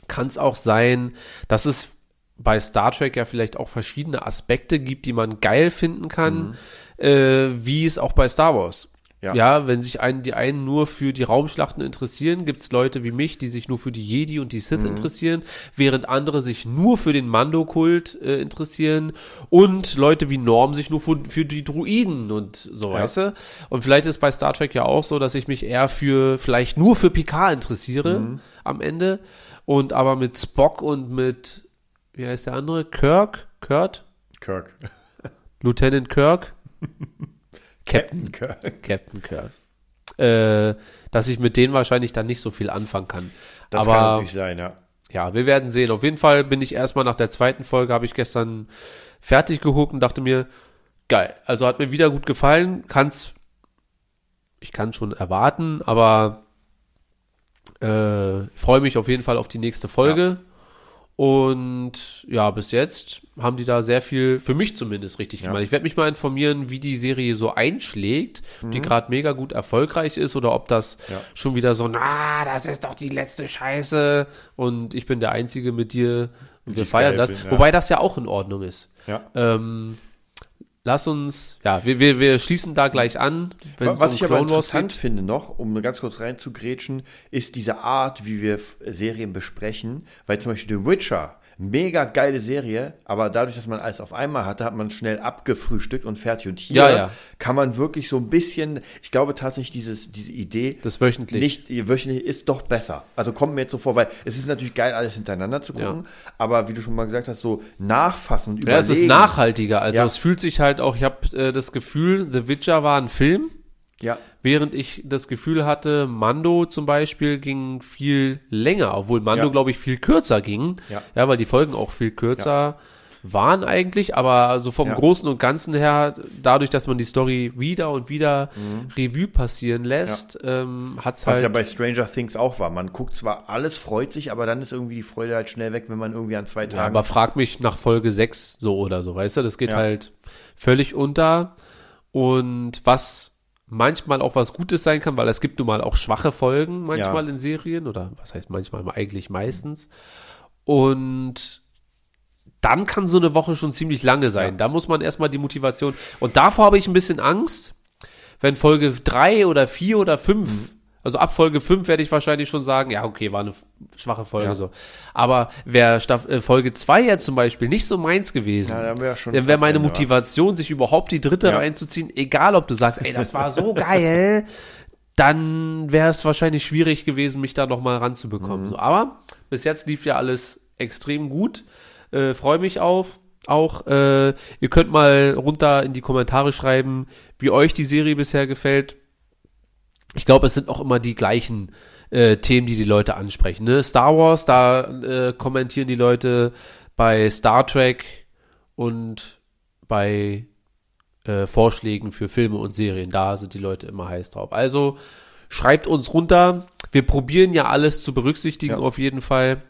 S1: kann es auch sein, dass es bei Star Trek ja vielleicht auch verschiedene Aspekte gibt, die man geil finden kann, äh, wie es auch bei Star Wars.
S2: Ja.
S1: Ja, wenn sich einen, die einen nur für die Raumschlachten interessieren, gibt es Leute wie mich, die sich nur für die Jedi und die Sith interessieren, während andere sich nur für den Mando-Kult äh, interessieren und Leute wie Norm sich nur für, für die Druiden und so,
S2: Ja.
S1: weißt du? Und vielleicht ist bei Star Trek ja auch so, dass ich mich eher für, vielleicht nur für Picard interessiere am Ende und aber mit Spock und mit, wie heißt der andere? Kirk? Kurt?
S2: Kirk.
S1: Lieutenant Kirk? [LAUGHS] Captain
S2: Kirk.
S1: Captain Kirk. Äh, dass ich mit denen wahrscheinlich dann nicht so viel anfangen kann.
S2: Das kann
S1: Aber
S2: natürlich sein, ja.
S1: ja, wir werden sehen. Auf jeden Fall bin ich erstmal nach der zweiten Folge, habe ich gestern fertig geguckt und dachte mir, geil. Also hat mir wieder gut gefallen. Kann's, ich kann schon erwarten, aber äh, freue mich auf jeden Fall auf die nächste Folge. Und ja, bis jetzt haben die da sehr viel, für mich zumindest richtig gemacht. Ich werde mich mal informieren, wie die Serie so einschlägt, ob die gerade mega gut erfolgreich ist oder ob das
S2: Ja.
S1: schon wieder so, na, das ist doch die letzte Scheiße und ich bin der Einzige mit dir und wir feiern das.
S2: finden, ja.
S1: Wobei das ja auch in Ordnung ist.
S2: Ja.
S1: Ähm, lass uns, ja, wir, wir, wir schließen da gleich an,
S2: Was
S1: um
S2: ich aber
S1: Clone Wars
S2: interessant
S1: geht.
S2: finde noch, um ganz kurz reinzugrätschen, ist diese Art, wie wir Serien besprechen. Weil zum Beispiel The Witcher, mega geile Serie, aber dadurch, dass man alles auf einmal hatte, hat man schnell abgefrühstückt und fertig. Und hier
S1: Ja, ja.
S2: kann man wirklich so ein bisschen, ich glaube tatsächlich, dieses, diese Idee,
S1: Das wöchentlich.
S2: nicht wöchentlich ist doch besser. Also kommt mir jetzt so vor, weil es ist natürlich geil, alles hintereinander zu gucken, aber wie du schon mal gesagt hast, so nachfassen und
S1: Ja, es ist
S2: überlegen.
S1: nachhaltiger. Also
S2: Ja.
S1: es fühlt sich halt auch, ich habe äh, das Gefühl, The Witcher war ein Film,
S2: Ja,
S1: während ich das Gefühl hatte, Mando zum Beispiel ging viel länger, obwohl Mando,
S2: Ja.
S1: glaube ich, viel kürzer ging.
S2: Ja.
S1: weil die Folgen auch viel kürzer waren eigentlich, aber so vom
S2: Ja.
S1: Großen und Ganzen her, dadurch, dass man die Story wieder und wieder Revue passieren lässt, ähm, hat's
S2: Was
S1: halt.
S2: ja bei Stranger Things auch war. Man guckt zwar alles, freut sich, aber dann ist irgendwie die Freude halt schnell weg, wenn man irgendwie an zwei
S1: Ja,
S2: Tagen.
S1: aber frag mich nach Folge 6 so oder so, weißt du? Das geht
S2: Ja.
S1: halt völlig unter. Und was manchmal auch was Gutes sein kann, weil es gibt nun mal auch schwache Folgen manchmal
S2: Ja.
S1: in Serien oder was heißt manchmal eigentlich meistens. Und dann kann so eine Woche schon ziemlich lange sein. Da muss man erstmal die Motivation. Und davor habe ich ein bisschen Angst, wenn Folge 3 oder 4 oder 5,
S2: Mhm.
S1: Also ab Folge 5 werde ich wahrscheinlich schon sagen, ja, okay, war eine schwache Folge
S2: Ja.
S1: so. Aber wäre Staff äh, Folge 2 jetzt zum Beispiel nicht so meins gewesen,
S2: Ja, dann wäre fast
S1: meine
S2: Ende,
S1: Motivation, sich überhaupt die dritte
S2: Ja.
S1: reinzuziehen, egal ob du sagst, ey, das war so [LAUGHS] geil, dann wäre es wahrscheinlich schwierig gewesen, mich da nochmal ranzubekommen.
S2: Mhm.
S1: So, aber bis jetzt lief ja alles extrem gut. Äh, Freue mich auf. Auch äh, ihr könnt mal runter in die Kommentare schreiben, wie euch die Serie bisher gefällt. Ich glaube, es sind auch immer die gleichen äh, Themen, die die Leute ansprechen. Ne? Star Wars, da äh, kommentieren die Leute bei Star Trek und bei äh, Vorschlägen für Filme und Serien. Da sind die Leute immer heiß drauf. Also schreibt uns runter. Wir probieren ja alles zu berücksichtigen
S2: Ja.
S1: auf jeden Fall.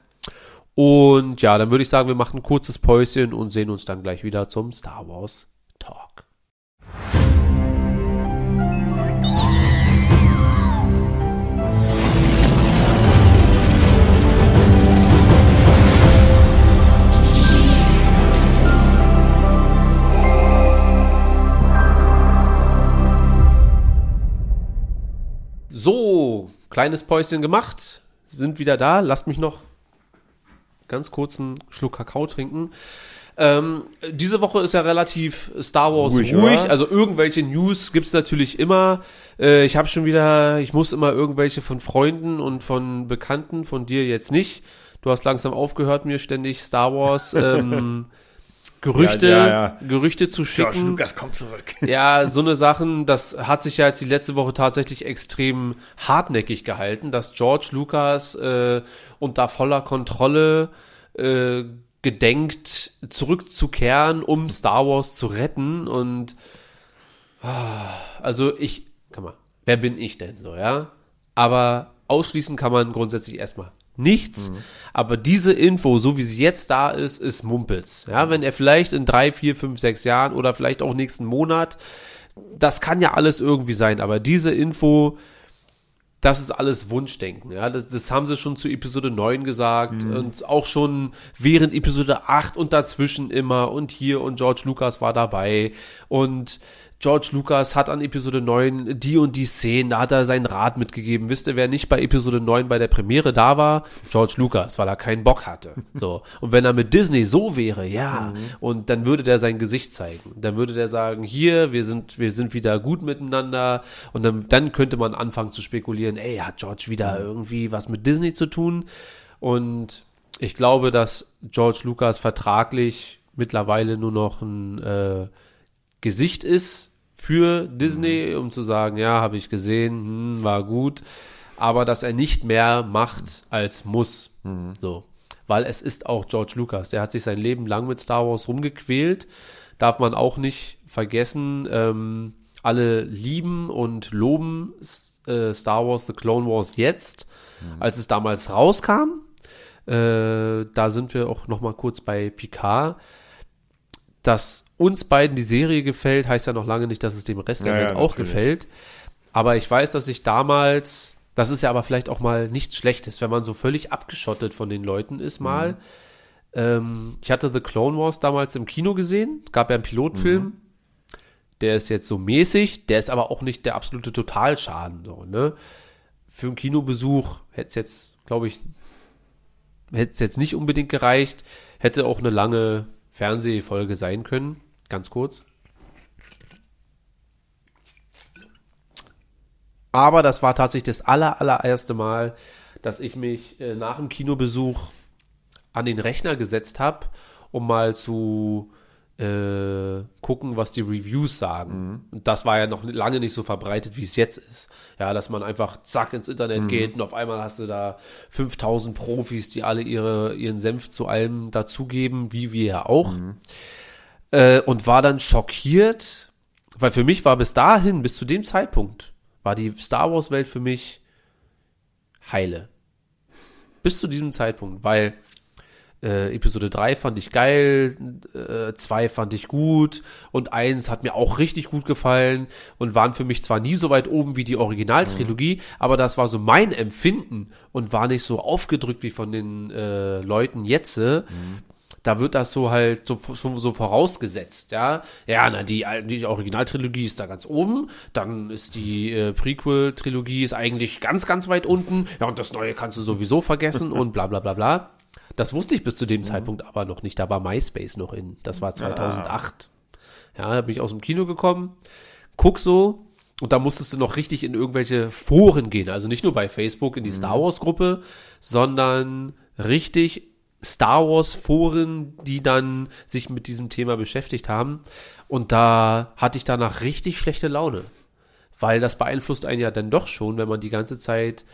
S1: Und ja, dann würde ich sagen, wir machen ein kurzes Päuschen und sehen uns dann gleich wieder zum Star Wars Talk. So, kleines Päuschen gemacht. Sind wieder da. Lasst mich noch ganz kurz einen Schluck Kakao trinken. Ähm, diese Woche ist ja relativ Star Wars ruhig.
S2: Ruhig?
S1: Also irgendwelche News gibt's natürlich immer. Äh, ich habe schon wieder, ich muss immer irgendwelche von Freunden und von Bekannten, von dir jetzt nicht. Du hast langsam aufgehört, mir ständig Star Wars [LAUGHS] ähm, Gerüchte,
S2: Ja, ja, ja.
S1: Gerüchte zu
S2: George
S1: schicken.
S2: Lucas kommt zurück. [LAUGHS]
S1: Ja, so eine Sachen, das hat sich ja jetzt die letzte Woche tatsächlich extrem hartnäckig gehalten, dass George Lucas äh, unter voller Kontrolle äh, gedenkt, zurückzukehren, um Star Wars zu retten. Und ah, also ich, kann mal, wer bin ich denn so, ja? Aber ausschließen kann man grundsätzlich erstmal nichts. Aber diese Info, so wie sie jetzt da ist, ist Mumpels. Ja, wenn er vielleicht in drei, vier, fünf, sechs Jahren oder vielleicht auch nächsten Monat, das kann ja alles irgendwie sein, aber diese Info, das ist alles Wunschdenken. Ja, das, das haben sie schon zu Episode 9 gesagt und auch schon während Episode 8 und dazwischen immer und hier und George Lucas war dabei und George Lucas hat an Episode 9 die und die Szenen, da hat er seinen Rat mitgegeben. Wisst ihr, wer nicht bei Episode 9 bei der Premiere da war? George Lucas, weil er keinen Bock hatte. [LAUGHS] So. Und wenn er mit Disney so wäre, ja, und dann würde der sein Gesicht zeigen. Dann würde der sagen, hier, wir sind, wir sind wieder gut miteinander. Und dann, dann könnte man anfangen zu spekulieren, ey, hat George wieder irgendwie was mit Disney zu tun? Und ich glaube, dass George Lucas vertraglich mittlerweile nur noch ein äh, Gesicht ist für Disney, um zu sagen, ja, habe ich gesehen, hm, war gut, aber dass er nicht mehr macht als muss. So. Weil es ist auch George Lucas. Der hat sich sein Leben lang mit Star Wars rumgequält. Darf man auch nicht vergessen. Ähm, alle lieben und loben äh, Star Wars The Clone Wars jetzt, als es damals rauskam. Äh, da sind wir auch noch mal kurz bei Picard dass uns beiden die Serie gefällt, heißt ja noch lange nicht, dass es dem Rest der
S2: Ja,
S1: Welt auch
S2: natürlich.
S1: gefällt. Aber ich weiß, dass ich damals, das ist ja aber vielleicht auch mal nichts Schlechtes, wenn man so völlig abgeschottet von den Leuten ist mal.
S2: Mhm.
S1: Ähm, ich hatte The Clone Wars damals im Kino gesehen, gab ja einen Pilotfilm.
S2: Mhm.
S1: Der ist jetzt so mäßig, der ist aber auch nicht der absolute Totalschaden. So, ne? Für einen Kinobesuch hätte es jetzt, glaube ich, hätte es jetzt nicht unbedingt gereicht. Hätte auch eine lange Fernsehfolge sein können. Ganz kurz. Aber das war tatsächlich das aller, allererste Mal, dass ich mich äh, nach dem Kinobesuch an den Rechner gesetzt habe, um mal zu äh, gucken, was die Reviews sagen. Und das war ja noch lange nicht so verbreitet, wie es jetzt ist. Ja, dass man einfach zack ins Internet geht und auf einmal hast du da 5000 Profis, die alle ihre, ihren Senf zu allem dazugeben, wie wir ja auch. Äh, und war dann schockiert, weil für mich war bis dahin, bis zu dem Zeitpunkt, war die Star Wars Welt für mich heile. Bis zu diesem Zeitpunkt, weil äh, Episode 3 fand ich geil, 2 fand ich gut und 1 hat mir auch richtig gut gefallen und waren für mich zwar nie so weit oben wie die Originaltrilogie, aber das war so mein Empfinden und war nicht so aufgedrückt wie von den äh, Leuten jetzt. äh, Da wird das so halt so, schon so vorausgesetzt, ja. Ja, na, die, die Originaltrilogie ist da ganz oben, dann ist die äh, Prequel-Trilogie ist eigentlich ganz, ganz weit unten, ja, und das Neue kannst du sowieso vergessen und bla bla bla bla. Das wusste ich bis zu dem Zeitpunkt aber noch nicht. Da war MySpace noch in. Das war 2008. Ja, da bin ich aus dem Kino gekommen, guck so und da musstest du noch richtig in irgendwelche Foren gehen. Also nicht nur bei Facebook in die Star Wars Gruppe, sondern richtig Star Wars Foren, die dann sich mit diesem Thema beschäftigt haben. Und da hatte ich danach richtig schlechte Laune. Weil das beeinflusst einen ja dann doch schon, wenn man die ganze Zeit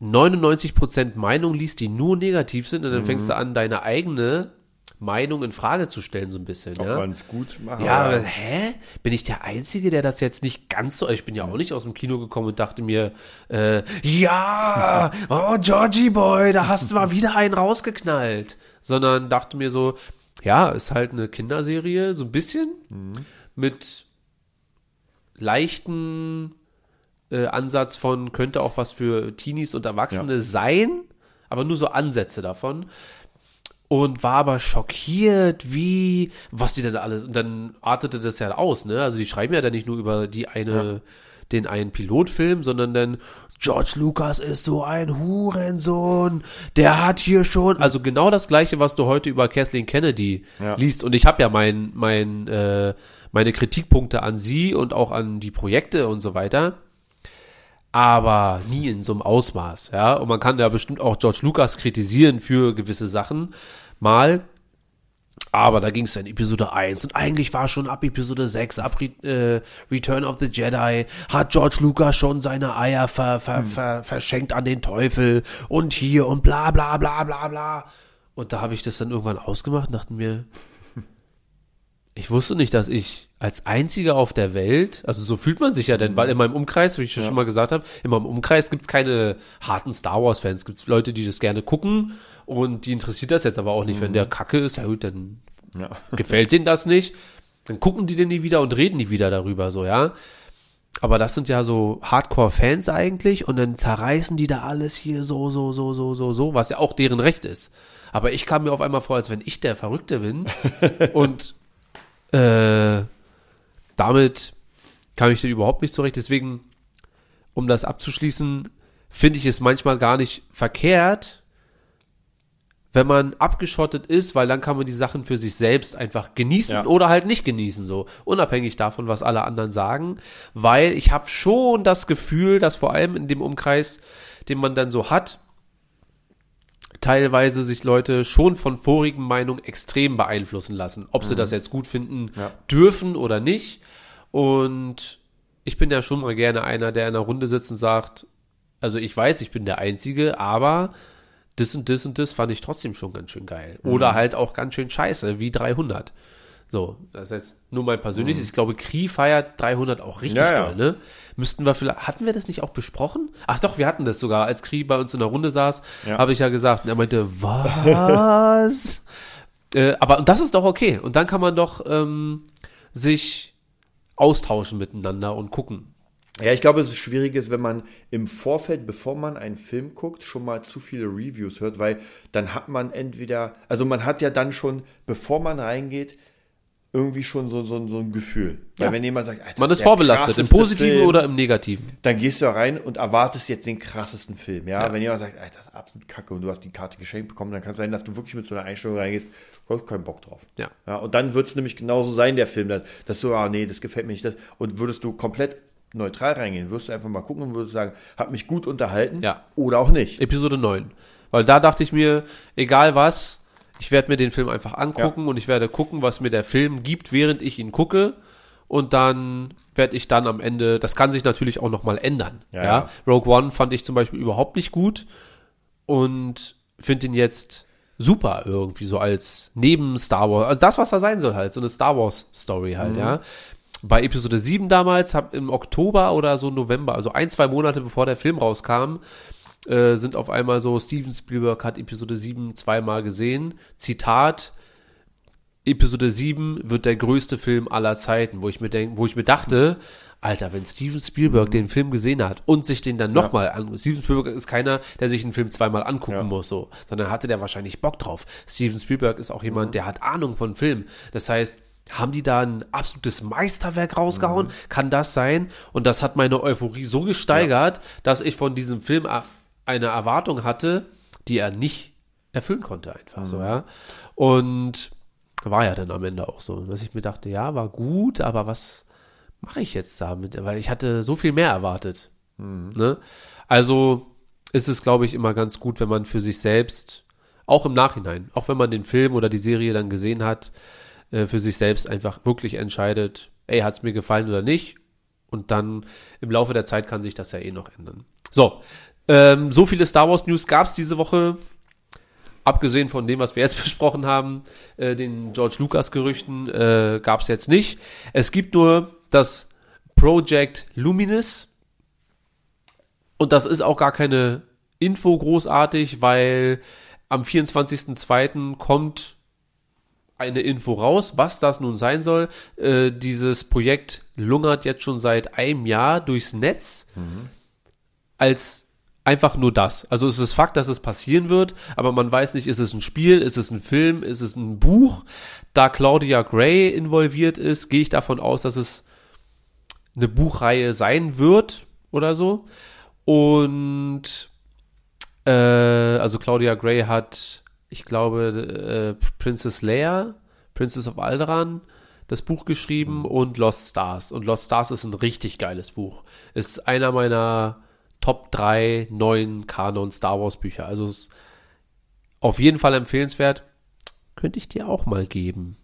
S1: 99% Meinung liest, die nur negativ sind, und dann fängst du an, deine eigene Meinung in Frage zu stellen, so ein bisschen.
S2: Ob
S1: ja?
S2: man es gut macht.
S1: Ja,
S2: aber-
S1: hä? Bin ich der Einzige, der das jetzt nicht ganz so. Ich bin ja auch nicht aus dem Kino gekommen und dachte mir, äh, ja, [LAUGHS] oh, Georgie Boy, da hast du mal wieder einen rausgeknallt. Sondern dachte mir so, ja, ist halt eine Kinderserie, so ein bisschen, mit leichten äh, Ansatz von, könnte auch was für Teenies und Erwachsene sein, aber nur so Ansätze davon und war aber schockiert, wie, was die denn alles, und dann artete das ja aus, ne? Also die schreiben ja dann nicht nur über die eine, den einen Pilotfilm, sondern dann, George Lucas ist so ein Hurensohn, der hat hier schon, also genau das gleiche, was du heute über Kathleen Kennedy
S2: Ja.
S1: liest. Und ich habe ja mein, mein, äh, meine Kritikpunkte an sie und auch an die Projekte und so weiter aber nie in so einem Ausmaß, ja. Und man kann ja bestimmt auch George Lucas kritisieren für gewisse Sachen mal. Aber da ging es in Episode 1 und eigentlich war schon ab Episode 6, ab Re äh, Return of the Jedi, hat George Lucas schon seine Eier ver ver ver verschenkt an den Teufel und hier und bla bla bla bla bla. Und da habe ich das dann irgendwann ausgemacht und dachte mir, [LAUGHS] ich wusste nicht, dass ich als einziger auf der Welt, also so fühlt man sich ja denn, weil in meinem Umkreis, wie ich schon mal gesagt habe, in meinem Umkreis gibt's keine harten Star Wars-Fans. Es gibt Leute, die das gerne gucken und die interessiert das jetzt aber auch nicht. Wenn der Kacke ist, ja gut, dann
S2: Ja.
S1: gefällt denen das nicht, dann gucken die den nie wieder und reden nie wieder darüber, so, ja. Aber das sind ja so Hardcore-Fans eigentlich und dann zerreißen die da alles hier so, so, so, so, so, so, was ja auch deren Recht ist. Aber ich kam mir auf einmal vor, als wenn ich der Verrückte bin [LAUGHS] und äh, damit kam ich denn überhaupt nicht zurecht. Deswegen, um das abzuschließen, finde ich es manchmal gar nicht verkehrt, wenn man abgeschottet ist, weil dann kann man die Sachen für sich selbst einfach genießen
S2: Ja.
S1: oder halt nicht genießen, so unabhängig davon, was alle anderen sagen, weil ich habe schon das Gefühl, dass vor allem in dem Umkreis, den man dann so hat, teilweise sich Leute schon von vorigen Meinungen extrem beeinflussen lassen, ob sie das jetzt gut finden
S2: Ja.
S1: dürfen oder nicht. Und ich bin ja schon mal gerne einer, der in einer Runde sitzt und sagt, also ich weiß, ich bin der Einzige, aber das und das und das fand ich trotzdem schon ganz schön geil. Oder halt auch ganz schön scheiße, wie 300. So, das ist jetzt nur mein persönliches. Ich glaube, Kri feiert 300 auch richtig
S2: Ja,
S1: doll, ne? Müssten wir vielleicht, hatten wir das nicht auch besprochen? Ach doch, wir hatten das sogar. Als Kri bei uns in der Runde saß,
S2: Ja.
S1: habe ich ja gesagt, und er meinte, was? [LAUGHS] äh, aber und das ist doch okay. Und dann kann man doch ähm, sich austauschen miteinander und gucken.
S2: Ja, ich glaube, es ist schwierig ist, wenn man im Vorfeld, bevor man einen Film guckt, schon mal zu viele Reviews hört, weil dann hat man entweder, also man hat ja dann schon, bevor man reingeht, irgendwie schon so, so, so ein Gefühl. Weil
S1: Ja.
S2: wenn jemand sagt, Alter,
S1: Man ist vorbelastet, im Positiven
S2: Film,
S1: oder im Negativen.
S2: dann gehst du da rein und erwartest jetzt den krassesten Film. Ja,
S1: Ja.
S2: wenn jemand sagt, Alter, das ist absolut kacke und du hast die Karte geschenkt bekommen, dann kann es sein, dass du wirklich mit so einer Einstellung reingehst, du hast keinen Bock drauf.
S1: Ja.
S2: ja und dann wird es nämlich genauso sein, der Film, dass, dass du, ah, nee, das gefällt mir nicht. Das, und würdest du komplett neutral reingehen, würdest du einfach mal gucken und würdest sagen, hat mich gut unterhalten
S1: Ja.
S2: oder auch nicht.
S1: Episode 9. Weil da dachte ich mir, egal was, ich werde mir den Film einfach angucken und ich werde gucken, was mir der Film gibt, während ich ihn gucke. Und dann werde ich dann am Ende, das kann sich natürlich auch nochmal ändern. Ja,
S2: Ja, ja.
S1: Rogue One fand ich zum Beispiel überhaupt nicht gut und finde ihn jetzt super irgendwie so als neben Star Wars, also das, was da sein soll halt, so eine Star Wars Story halt, ja. Bei Episode 7 damals, hab im Oktober oder so November, also ein, zwei Monate bevor der Film rauskam, äh, sind auf einmal so, Steven Spielberg hat Episode 7 zweimal gesehen. Zitat, Episode 7 wird der größte Film aller Zeiten, wo ich mir denk, wo ich mir dachte, Alter, wenn Steven Spielberg den Film gesehen hat und sich den dann nochmal an, Steven Spielberg ist keiner, der sich einen Film zweimal angucken
S2: Ja.
S1: muss, so, sondern hatte der wahrscheinlich Bock drauf. Steven Spielberg ist auch jemand, der hat Ahnung von Film. Das heißt, haben die da ein absolutes Meisterwerk rausgehauen? Kann das sein? Und das hat meine Euphorie so gesteigert, dass ich von diesem Film a- eine Erwartung hatte, die er nicht erfüllen konnte, einfach so, ja. Und war ja dann am Ende auch so, dass ich mir dachte, ja, war gut, aber was mache ich jetzt damit? Weil ich hatte so viel mehr erwartet. Ne? Also ist es, glaube ich, immer ganz gut, wenn man für sich selbst, auch im Nachhinein, auch wenn man den Film oder die Serie dann gesehen hat, äh, für sich selbst einfach wirklich entscheidet, ey, hat es mir gefallen oder nicht? Und dann im Laufe der Zeit kann sich das ja eh noch ändern. So, ähm, so viele Star Wars News gab es diese Woche. Abgesehen von dem, was wir jetzt [LAUGHS] besprochen haben, äh, den George Lucas Gerüchten, äh, gab es jetzt nicht. Es gibt nur das Project Luminous. Und das ist auch gar keine Info großartig, weil am 24.02. kommt eine Info raus, was das nun sein soll. Äh, dieses Projekt lungert jetzt schon seit einem Jahr durchs Netz als einfach nur das. Also es ist Fakt, dass es passieren wird, aber man weiß nicht, ist es ein Spiel, ist es ein Film, ist es ein Buch. Da Claudia Gray involviert ist, gehe ich davon aus, dass es eine Buchreihe sein wird oder so. Und äh, also Claudia Gray hat, ich glaube, äh, Princess Leia, Princess of Alderaan, das Buch geschrieben und Lost Stars. Und Lost Stars ist ein richtig geiles Buch. Ist einer meiner Top 3 neuen Kanon Star Wars Bücher. Also ist auf jeden Fall empfehlenswert. könnte ich dir auch mal geben.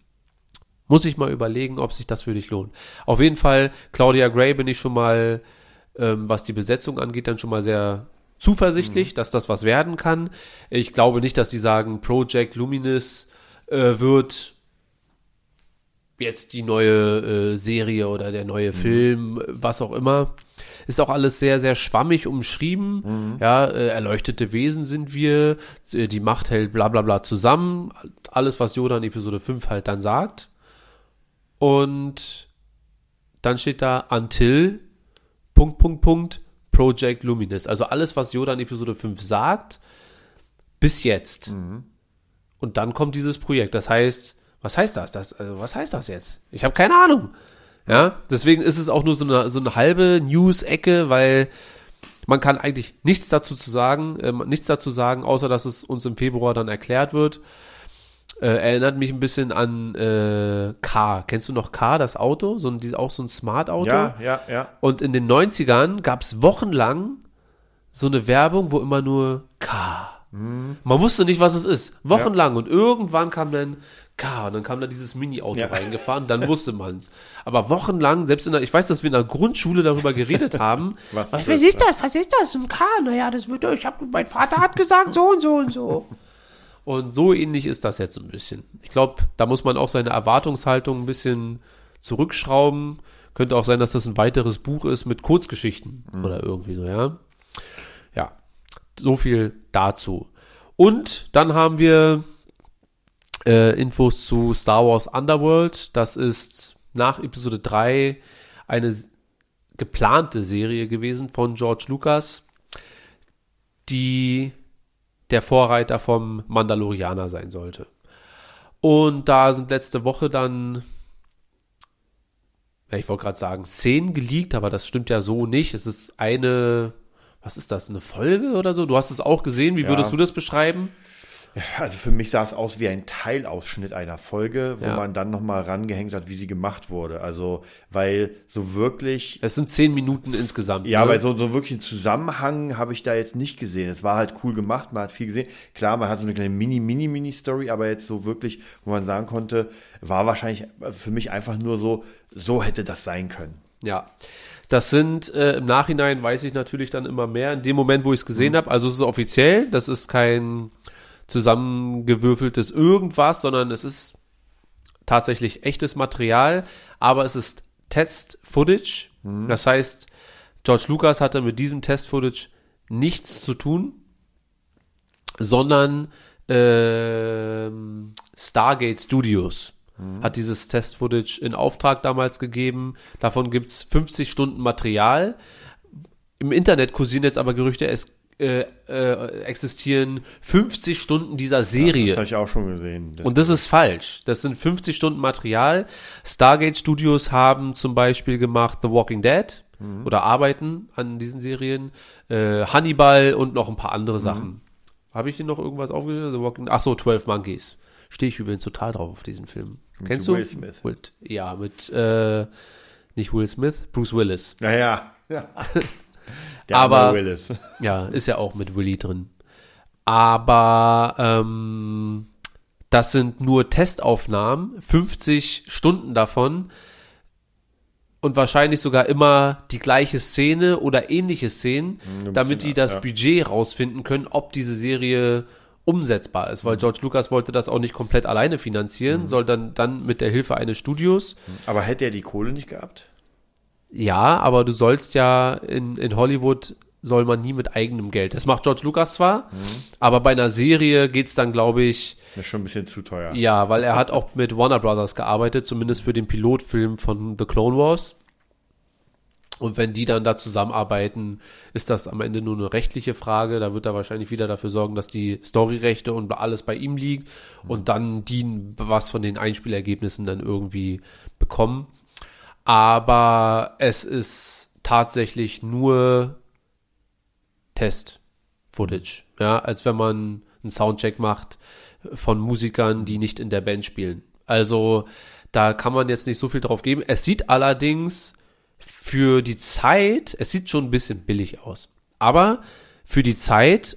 S1: Muss ich mal überlegen, ob sich das für dich lohnt. Auf jeden Fall, Claudia Gray bin ich schon mal, ähm, was die Besetzung angeht, dann schon mal sehr zuversichtlich, dass das was werden kann. Ich glaube nicht, dass sie sagen, Project Luminous äh, wird jetzt die neue äh, Serie oder der neue Film, was auch immer. Ist auch alles sehr, sehr schwammig umschrieben. Ja, äh, erleuchtete Wesen sind wir, äh, die Macht hält bla bla bla zusammen. Alles, was Yoda in Episode 5 halt dann sagt. Und dann steht da until Punkt, Punkt, Punkt, Project Luminous. Also alles, was Yoda in Episode 5 sagt, bis jetzt. Und dann kommt dieses Projekt. Das heißt, was heißt das? das also was heißt das jetzt? Ich habe keine Ahnung. Ja, deswegen ist es auch nur so eine, so eine halbe News-Ecke, weil man kann eigentlich nichts dazu zu sagen, ähm, nichts dazu sagen, außer dass es uns im Februar dann erklärt wird. Äh, erinnert mich ein bisschen an äh, Car. Kennst du noch Car, das Auto? So ein, auch so ein Smart-Auto?
S2: Ja, ja, ja.
S1: Und in den 90ern gab es wochenlang so eine Werbung, wo immer nur K.
S2: Mhm.
S1: Man wusste nicht, was es ist. Wochenlang. Und irgendwann kam dann K. Und dann kam da dieses Mini-Auto
S2: Ja.
S1: reingefahren. Dann wusste man es. Aber wochenlang, selbst in der, ich weiß, dass wir in der Grundschule darüber geredet haben. [LAUGHS]
S2: Was
S1: was,
S2: ist das?
S1: Was ist das? Ein K? Naja, das wird, ich hab, mein Vater hat gesagt, so und so und so. Und so ähnlich ist das jetzt ein bisschen. Ich glaube, da muss man auch seine Erwartungshaltung ein bisschen zurückschrauben. Könnte auch sein, dass das ein weiteres Buch ist mit Kurzgeschichten oder irgendwie so, ja. Ja, so viel dazu. Und dann haben wir äh, Infos zu Star Wars Underworld. Das ist nach Episode 3 eine geplante Serie gewesen von George Lucas, die der Vorreiter vom Mandalorianer sein sollte. Und da sind letzte Woche dann, ja, ich wollte gerade sagen, Szenen geleakt, aber das stimmt ja so nicht. Es ist eine, was ist das, eine Folge oder so? Du hast es auch gesehen. Wie
S2: Ja.
S1: würdest du das beschreiben?
S2: Also für mich sah es aus wie ein Teilausschnitt einer Folge, wo
S1: Ja.
S2: man dann nochmal rangehängt hat, wie sie gemacht wurde. Also, weil so wirklich,
S1: Es sind zehn Minuten insgesamt.
S2: ja,
S1: ne?
S2: weil so, so wirklich einen Zusammenhang habe ich da jetzt nicht gesehen. Es war halt cool gemacht, man hat viel gesehen. Klar, man hat so eine kleine Mini, Mini, Mini-Story, aber jetzt so wirklich, wo man sagen konnte, war wahrscheinlich für mich einfach nur so, so hätte das sein können.
S1: Ja. Das sind äh, im Nachhinein weiß ich natürlich dann immer mehr. In dem Moment, wo ich es gesehen habe, also es ist offiziell, das ist kein zusammengewürfeltes irgendwas, sondern es ist tatsächlich echtes Material, aber es ist Test-Footage. Das heißt, George Lucas hatte mit diesem Test-Footage nichts zu tun, sondern ähm, Stargate Studios hat dieses Test-Footage in Auftrag damals gegeben. Davon gibt's 50 Stunden Material. Im Internet kursieren jetzt aber Gerüchte, es äh, äh, existieren 50 Stunden dieser Serie.
S2: Das habe ich auch schon gesehen. Das
S1: Und das ist falsch. Das sind 50 Stunden Material. Stargate Studios haben zum Beispiel gemacht The Walking Dead oder arbeiten an diesen Serien. Äh, Hannibal und noch ein paar andere Sachen. Habe ich hier noch irgendwas aufgeschrieben? The Walking Ach so, 12 Monkeys. Stehe ich übrigens total drauf auf diesen Film. Kennst du?
S2: Will Smith.
S1: Mit, ja, mit, äh, nicht Will Smith, Bruce Willis.
S2: naja. Ja. [LAUGHS] [LAUGHS] Der
S1: Aber-
S2: Willis. [LAUGHS]
S1: Ja, ist ja auch mit Willy drin. Aber ähm, das sind nur Testaufnahmen, 50 Stunden davon und wahrscheinlich sogar immer die gleiche Szene oder ähnliche Szenen,
S2: ein
S1: damit die das
S2: ja.
S1: Budget rausfinden können, ob diese Serie umsetzbar ist, weil George Lucas wollte das auch nicht komplett alleine finanzieren, soll dann, dann mit der Hilfe eines Studios
S2: Aber hätte er die Kohle nicht gehabt?
S1: Ja, aber du sollst ja in, in Hollywood soll man nie mit eigenem Geld. Das macht George Lucas zwar, aber bei einer Serie geht's dann, glaube ich,
S2: Das ist schon ein bisschen zu teuer.
S1: ja, weil er hat auch mit Warner Brothers gearbeitet, zumindest für den Pilotfilm von The Clone Wars. Und wenn die dann da zusammenarbeiten, ist das am Ende nur eine rechtliche Frage. Da wird er wahrscheinlich wieder dafür sorgen, dass die Storyrechte und alles bei ihm liegt und dann die was von den Einspielergebnissen dann irgendwie bekommen. Aber es ist tatsächlich nur Test-Footage. Ja, als wenn man einen Soundcheck macht von Musikern, die nicht in der Band spielen. Also da kann man jetzt nicht so viel drauf geben. Es sieht allerdings für die Zeit, es sieht schon ein bisschen billig aus. Aber für die Zeit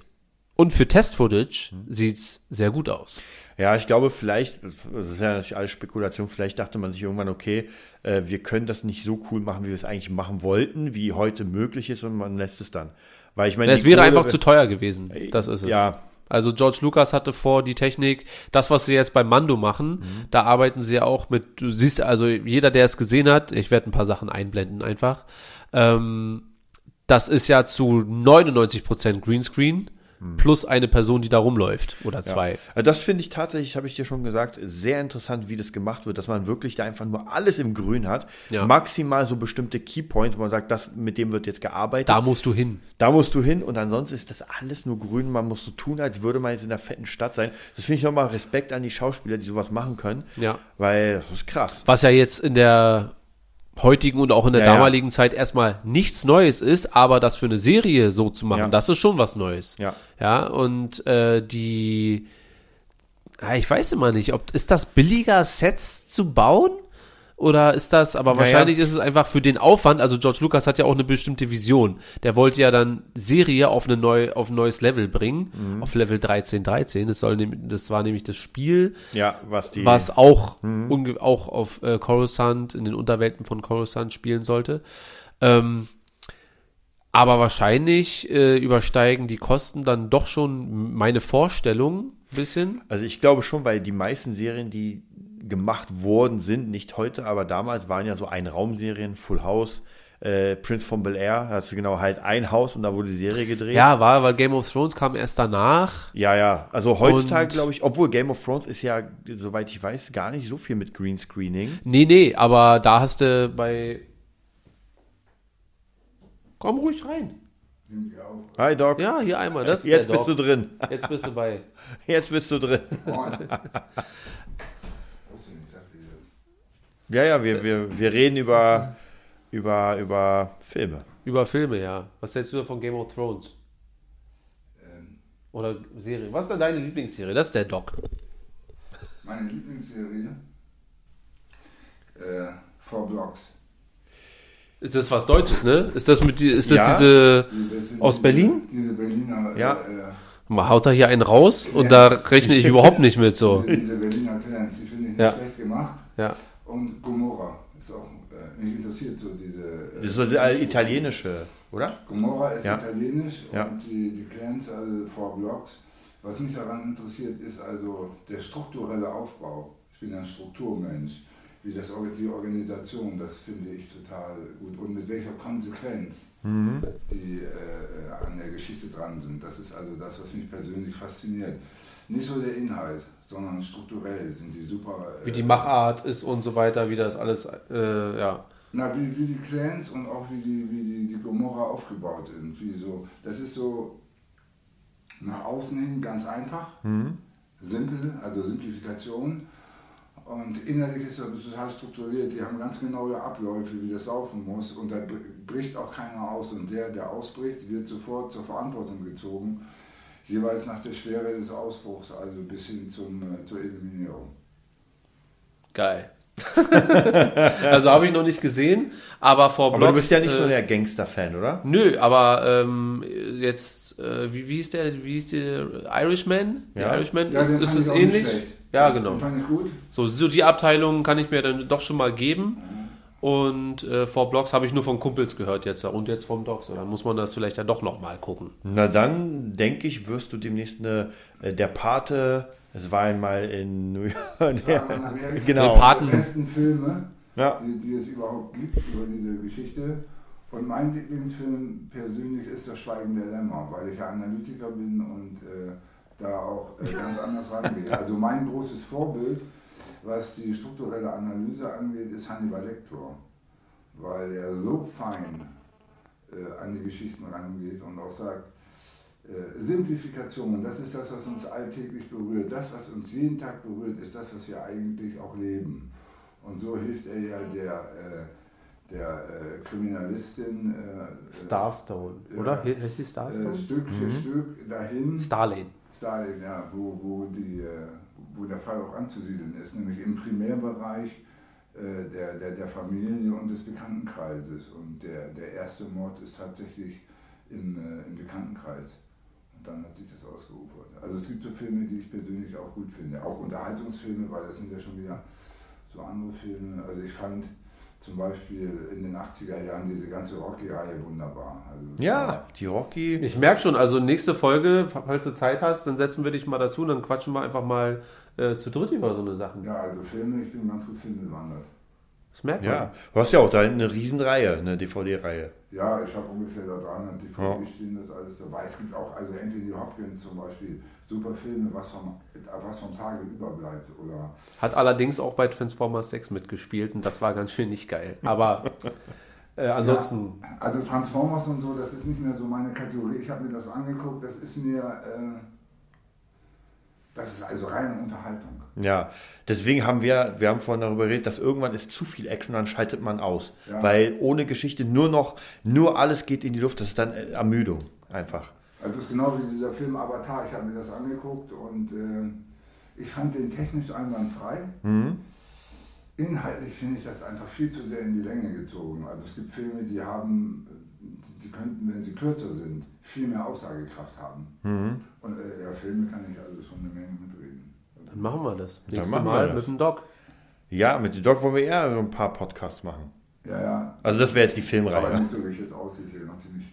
S1: Und für Test-Footage sieht's sehr gut aus.
S2: Ja, ich glaube, vielleicht, das ist ja natürlich alles Spekulation, vielleicht dachte man sich irgendwann, okay, äh, wir können das nicht so cool machen, wie wir es eigentlich machen wollten, wie heute möglich ist und man lässt es dann. Weil ich meine,
S1: Es wäre
S2: Kohle-
S1: einfach zu teuer gewesen. Das ist es.
S2: Ja,
S1: Also George Lucas hatte vor die Technik, das, was sie jetzt bei Mando machen, da arbeiten sie ja auch mit, du siehst also jeder, der es gesehen hat, ich werde ein paar Sachen einblenden einfach, ähm, das ist ja zu 99% Greenscreen plus eine Person, die da rumläuft oder zwei.
S2: Ja. Das finde ich tatsächlich, habe ich dir schon gesagt, sehr interessant, wie das gemacht wird, dass man wirklich da einfach nur alles im Grün hat.
S1: Ja.
S2: Maximal so bestimmte Keypoints, wo man sagt, das, mit dem wird jetzt gearbeitet.
S1: Da musst du hin.
S2: Da musst du hin und ansonsten ist das alles nur grün. Man muss so tun, als würde man jetzt in einer fetten Stadt sein. Das finde ich nochmal Respekt an die Schauspieler, die sowas machen können.
S1: Ja.
S2: Weil das ist krass.
S1: Was ja jetzt in der heutigen und auch in der
S2: Ja, ja.
S1: damaligen Zeit erstmal nichts Neues ist, aber das für eine Serie so zu machen,
S2: Ja.
S1: das ist schon was Neues.
S2: Ja.
S1: Ja, und äh, die, ja, ich weiß immer nicht, ob ist das billiger, Sets zu bauen? Oder ist das, aber
S2: Ja,
S1: wahrscheinlich
S2: ja.
S1: ist es einfach für den Aufwand, also George Lucas hat ja auch eine bestimmte Vision. Der wollte ja dann Serie auf, eine neu, auf ein neues Level bringen,
S2: Mhm.
S1: auf Level 13, 13. Das, soll, das war nämlich das Spiel,
S2: Ja, was die.
S1: was auch,
S2: Mhm.
S1: auch auf äh, Coruscant, in den Unterwelten von Coruscant spielen sollte. Ähm, aber wahrscheinlich äh, übersteigen die Kosten dann doch schon meine Vorstellung ein bisschen.
S2: Also ich glaube schon, weil die meisten Serien, die gemacht worden sind, nicht heute, aber damals waren ja so Ein-Raum-Serien, Full House, äh, Prince von Bel Air, hast du genau halt ein Haus und da wurde die Serie gedreht.
S1: Ja, war, weil Game of Thrones kam erst danach.
S2: Ja, ja. Also heutzutage glaube ich, obwohl Game of Thrones ist ja, soweit ich weiß, gar nicht so viel mit Greenscreening.
S1: Nee, nee, aber da hast du bei. Komm ruhig rein.
S2: Hi Doc.
S1: Ja, hier einmal. Das ist
S2: Jetzt
S1: der
S2: bist du
S1: Doc.
S2: drin.
S1: Jetzt bist du bei. [LAUGHS]
S2: Jetzt bist du drin. [LAUGHS]
S4: Moin. Wusste nicht, ich dachte, ihr-
S2: Ja, ja, wir, wir, wir reden über, über, über Filme.
S1: Über Filme, ja. Was hältst du von Game of Thrones?
S4: ähm,
S1: Oder Serie? Was ist denn deine Lieblingsserie? Das ist der Doc.
S4: Meine Lieblingsserie, äh, Four Blocks.
S1: Ist das was Deutsches, ne? Ist das mit die, ist das
S2: Ja.
S1: diese.
S4: Die- das
S1: Aus
S4: diese-
S1: Berlin?
S4: Diese Berliner,
S2: Ja.
S4: äh,
S1: Man haut da hier einen raus und da rechne ich überhaupt nicht mit so.
S4: diese, [LAUGHS] diese Berliner Clans, die finde ich nicht
S1: Ja.
S4: schlecht gemacht.
S1: Ja.
S4: Und Gomorra ist auch, äh, mich interessiert so diese... Äh,
S2: Das ist so das italienische, oder?
S4: Gomorra ist
S2: Ja.
S4: italienisch
S2: Ja.
S4: und die, die Clans, also Four Blocks. Was mich daran interessiert, ist also der strukturelle Aufbau. Ich bin ein Strukturmensch. Wie das, die Organisation, das finde ich total gut. Und mit welcher Konsequenz die äh, an der Geschichte dran sind. Das ist also das, was mich persönlich fasziniert. Nicht so der Inhalt, sondern strukturell sind die super. äh,
S1: Wie die Machart ist und so weiter, wie das alles, äh, ja.
S4: na, wie, wie die Clans und auch wie die, wie die, die Gomorra aufgebaut sind. Wie so, das ist so nach außen hin ganz einfach, simpel, also Simplifikation. Und innerlich ist das total strukturiert. Die haben ganz genaue Abläufe, wie das laufen muss. Und da br- bricht auch keiner aus. Und der, der ausbricht, wird sofort zur Verantwortung gezogen. Jeweils nach der Schwere des Ausbruchs, also bis hin zum, äh, zur Eliminierung.
S1: Geil. [LAUGHS] also habe ich noch nicht gesehen, aber vor
S2: Aber
S1: Blocks,
S2: du bist ja nicht so
S1: äh,
S2: der Gangster-Fan, oder?
S1: Nö, aber ähm, jetzt, äh, wie, wie ist der, wie ist der Irishman? Der
S2: Ja.
S1: Irishman,
S4: Ja,
S1: ist, ist das ähnlich? Ja, genau.
S4: Den fand ich gut.
S1: So, so die Abteilung kann ich mir dann doch schon mal geben. Und äh, vor Blocks habe ich nur von Kumpels gehört jetzt und jetzt vom Docs. Und dann muss man das vielleicht dann doch noch mal gucken.
S2: Na dann, denke ich, wirst du demnächst eine, äh, der Pate, es war einmal in New York. [LAUGHS]
S4: Amerika
S2: Genau.
S1: Der Paten-
S4: Die besten Filme,
S2: Ja.
S4: die, die es überhaupt gibt über diese Geschichte. Und mein Lieblingsfilm persönlich ist Das Schweigen der Lämmer, weil ich ja Analytiker bin und äh, da auch äh, ganz anders rangehe. Also mein großes Vorbild, was die strukturelle Analyse angeht, ist Hannibal Lecter, weil er so fein äh, an die Geschichten rangeht und auch sagt, äh, Simplifikation, das ist das, was uns alltäglich berührt. Das, was uns jeden Tag berührt, ist das, was wir eigentlich auch leben. Und so hilft er ja der, äh, der äh, Kriminalistin äh,
S1: Starstone,
S4: Ja.
S1: oder? Heißt
S4: äh,
S1: Starstone?
S4: Stück für Stück dahin.
S1: Starlane.
S4: Stalin, ja, wo, wo, die, äh, wo der Fall auch anzusiedeln ist, nämlich im Primärbereich äh, der, der, der Familie und des Bekanntenkreises. Und der, der erste Mord ist tatsächlich im, äh, im Bekanntenkreis. Und dann hat sich das ausgeufert. Also es gibt so Filme, die ich persönlich auch gut finde. Auch Unterhaltungsfilme, weil das sind ja schon wieder so andere Filme. Also ich fand zum Beispiel in den 80er Jahren diese ganze Rocky-Reihe wunderbar. Also
S2: Ja, die Rocky.
S1: Ich merke schon, also nächste Folge, falls du Zeit hast, dann setzen wir dich mal dazu und dann quatschen wir einfach mal äh, zu dritt über so eine Sachen.
S4: Ja, also Filme, ich bin ganz gut filmbewandert.
S1: Das merkt man.
S2: Ja, du hast ja auch da eine Riesenreihe, eine DVD-Reihe.
S4: Ja, ich habe ungefähr da 300 DVD
S2: Ja.
S4: stehen, das alles dabei. Es gibt auch, also Anthony Hopkins zum Beispiel, super Filme, was vom, was vom Tage überbleibt. Oder
S1: Hat allerdings auch bei Transformers 6 mitgespielt und das war ganz schön nicht geil. Aber äh, ansonsten,
S4: Also Transformers und so, das ist nicht mehr so meine Kategorie. Ich habe mir das angeguckt, das ist mir, äh, das ist also reine Unterhaltung.
S2: Ja, deswegen haben wir, wir haben vorhin darüber geredet, dass irgendwann ist zu viel Action, dann schaltet man aus.
S4: Ja.
S2: Weil ohne Geschichte nur noch, nur alles geht in die Luft, das ist dann äh, Ermüdung einfach.
S4: Also das ist genau wie dieser Film Avatar, ich habe mir das angeguckt und äh, ich fand den technisch einwandfrei. Inhaltlich finde ich das einfach viel zu sehr in die Länge gezogen. Also es gibt Filme, die haben, die könnten, wenn sie kürzer sind, viel mehr Aussagekraft haben. Und äh, ja, Filme kann ich also schon eine Menge mitreden.
S1: dann machen wir das. Nächstes
S2: machen wir
S1: Mal
S2: das.
S1: mit dem Doc.
S2: Ja, mit dem Doc wollen wir eher so ein paar Podcasts machen.
S4: Ja, ja.
S2: Also das wäre jetzt die
S4: Aber
S2: Filmreihe.
S4: nicht so, wie ich jetzt aussehe, ich sehe noch ziemlich.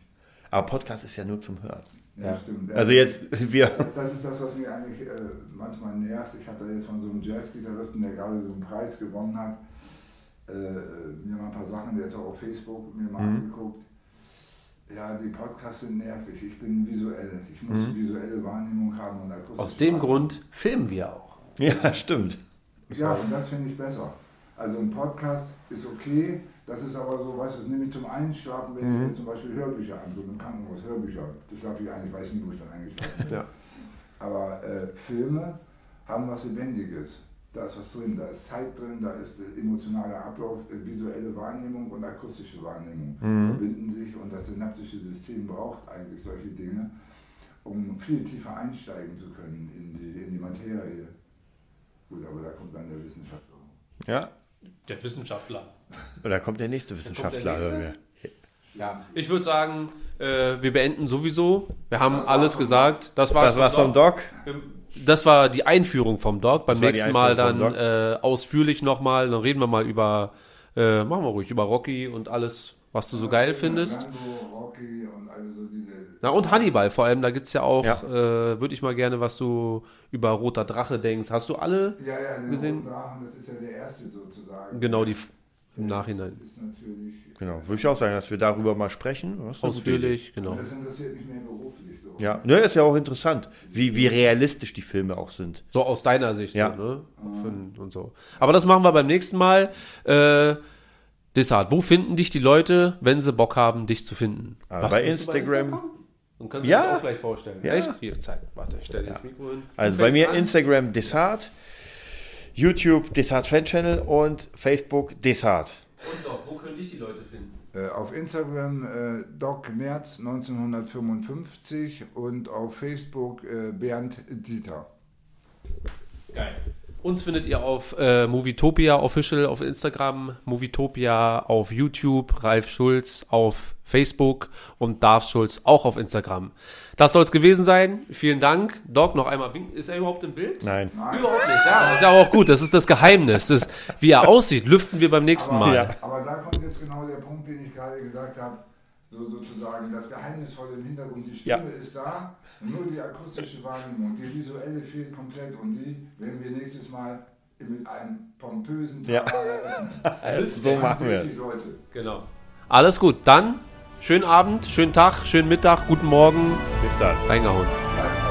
S2: Aber Podcast ist ja nur zum Hören.
S4: Ja, stimmt.
S2: Also jetzt, [LAUGHS] wir,
S4: Das ist das, was mich eigentlich äh, manchmal nervt. Ich hatte jetzt von so einem Jazzgitarristen, der gerade so einen Preis gewonnen hat, äh, mir mal ein paar Sachen, der ist auch auf Facebook mir mal
S2: Mhm.
S4: angeguckt. Ja, die Podcasts sind nervig. Ich bin visuell. Ich muss
S2: Mhm.
S4: visuelle Wahrnehmung haben und akustische
S1: Aus dem
S4: Wahrnehmung.
S1: Grund filmen wir auch.
S2: ja, stimmt.
S4: Ja, und das finde ich besser. Also ein Podcast ist okay, das ist aber so, weißt du, das nehme ich zum Einschlafen, wenn
S2: Mhm.
S4: ich mir zum Beispiel Hörbücher angucke, im Krankenhaus Hörbücher, da schlafe ich ein, ich weiß nicht, wo ich dann eingeschlafen bin.
S1: Ja.
S4: Aber äh, Filme haben was Lebendiges. Da ist was drin, da ist Zeit drin, da ist emotionaler Ablauf, äh, visuelle Wahrnehmung und akustische Wahrnehmung verbinden sich und das synaptische System braucht eigentlich solche Dinge, um viel tiefer einsteigen zu können in die, in die Materie. Gut, aber da kommt dann der Wissenschaftler.
S2: Ja,
S1: Der Wissenschaftler. [LAUGHS]
S2: da kommt der nächste Wissenschaftler.
S1: nächste?
S2: hören wir.
S1: Ja. Ich würde sagen, äh, wir beenden sowieso. Wir haben alles gesagt. Das war's,
S2: Das war's vom Doc.
S1: Das war die Einführung vom Doc. Beim
S2: Das
S1: nächsten Mal dann äh, ausführlich nochmal. Dann reden wir mal über, äh, machen wir ruhig, über Rocky und alles, was du so geil findest.
S4: Rambo, Rocky und all so diese.
S1: Na und Hannibal vor allem, da gibt es ja auch,
S2: Ja.
S1: äh, würde ich mal gerne, was du über Roter Drache denkst. Hast du alle?
S4: Ja, ja, den
S1: gesehen?
S4: Roten Drachen, das ist ja der erste sozusagen.
S1: Genau, die im Nachhinein.
S4: Ist natürlich.
S2: Genau, würde ich auch sagen, dass wir darüber mal sprechen. Idee.
S1: Ausführlich, genau.
S4: Das interessiert mich mehr beruflich so.
S2: Ja, ne, ist ja auch interessant, wie, wie realistisch die Filme auch sind.
S1: So aus deiner Sicht,
S2: Ja.
S1: so, ne? Von- Und so. Aber das machen wir beim nächsten Mal. Äh, Desart, wo finden dich die Leute, wenn sie Bock haben, dich zu finden?
S2: Ah, bei
S1: bist du
S2: Instagram.
S1: Und kannst du
S2: Ja.
S1: auch gleich vorstellen.
S2: Ja.
S1: Echt? Hier, zeig. Warte, ich stelle dir das Mikro hin.
S2: Also bei mir
S1: an.
S2: Instagram Desart, YouTube Desart Fan Channel und Facebook Desart.
S1: Und doch, wo können dich die Leute finden?
S4: Äh, auf Instagram äh, Doc März 1955 und auf Facebook äh, Bernd Dieter.
S1: Geil. Uns findet ihr auf äh, Movietopia Official auf Instagram, Movietopia auf YouTube, Ralf Schulz auf Facebook und Darf Schulz auch auf Instagram. Das soll es gewesen sein. Vielen Dank. Doc, noch einmal winken. Ist er überhaupt im Bild?
S2: Nein.
S1: Überhaupt nicht. Ja, das ist ja auch gut. Das ist das Geheimnis. Das, wie er aussieht, lüften wir beim nächsten
S4: Aber,
S1: Mal.
S2: Ja.
S4: aber da kommt jetzt genau der Punkt, den ich gerade gesagt habe. So sozusagen das Geheimnisvolle im Hintergrund. Die Stimme ist da, nur die akustische Wahrnehmung, die visuelle fehlt komplett und die werden wir nächstes Mal mit einem pompösen
S2: Ja.
S4: Trara eröffnen. [LAUGHS]
S2: So machen wir
S4: 60
S2: es.
S1: Genau. Alles gut. Dann schönen Abend, schönen Tag, schönen Mittag, guten Morgen.
S2: Bis dann.
S1: Reingehauen.
S2: Bye.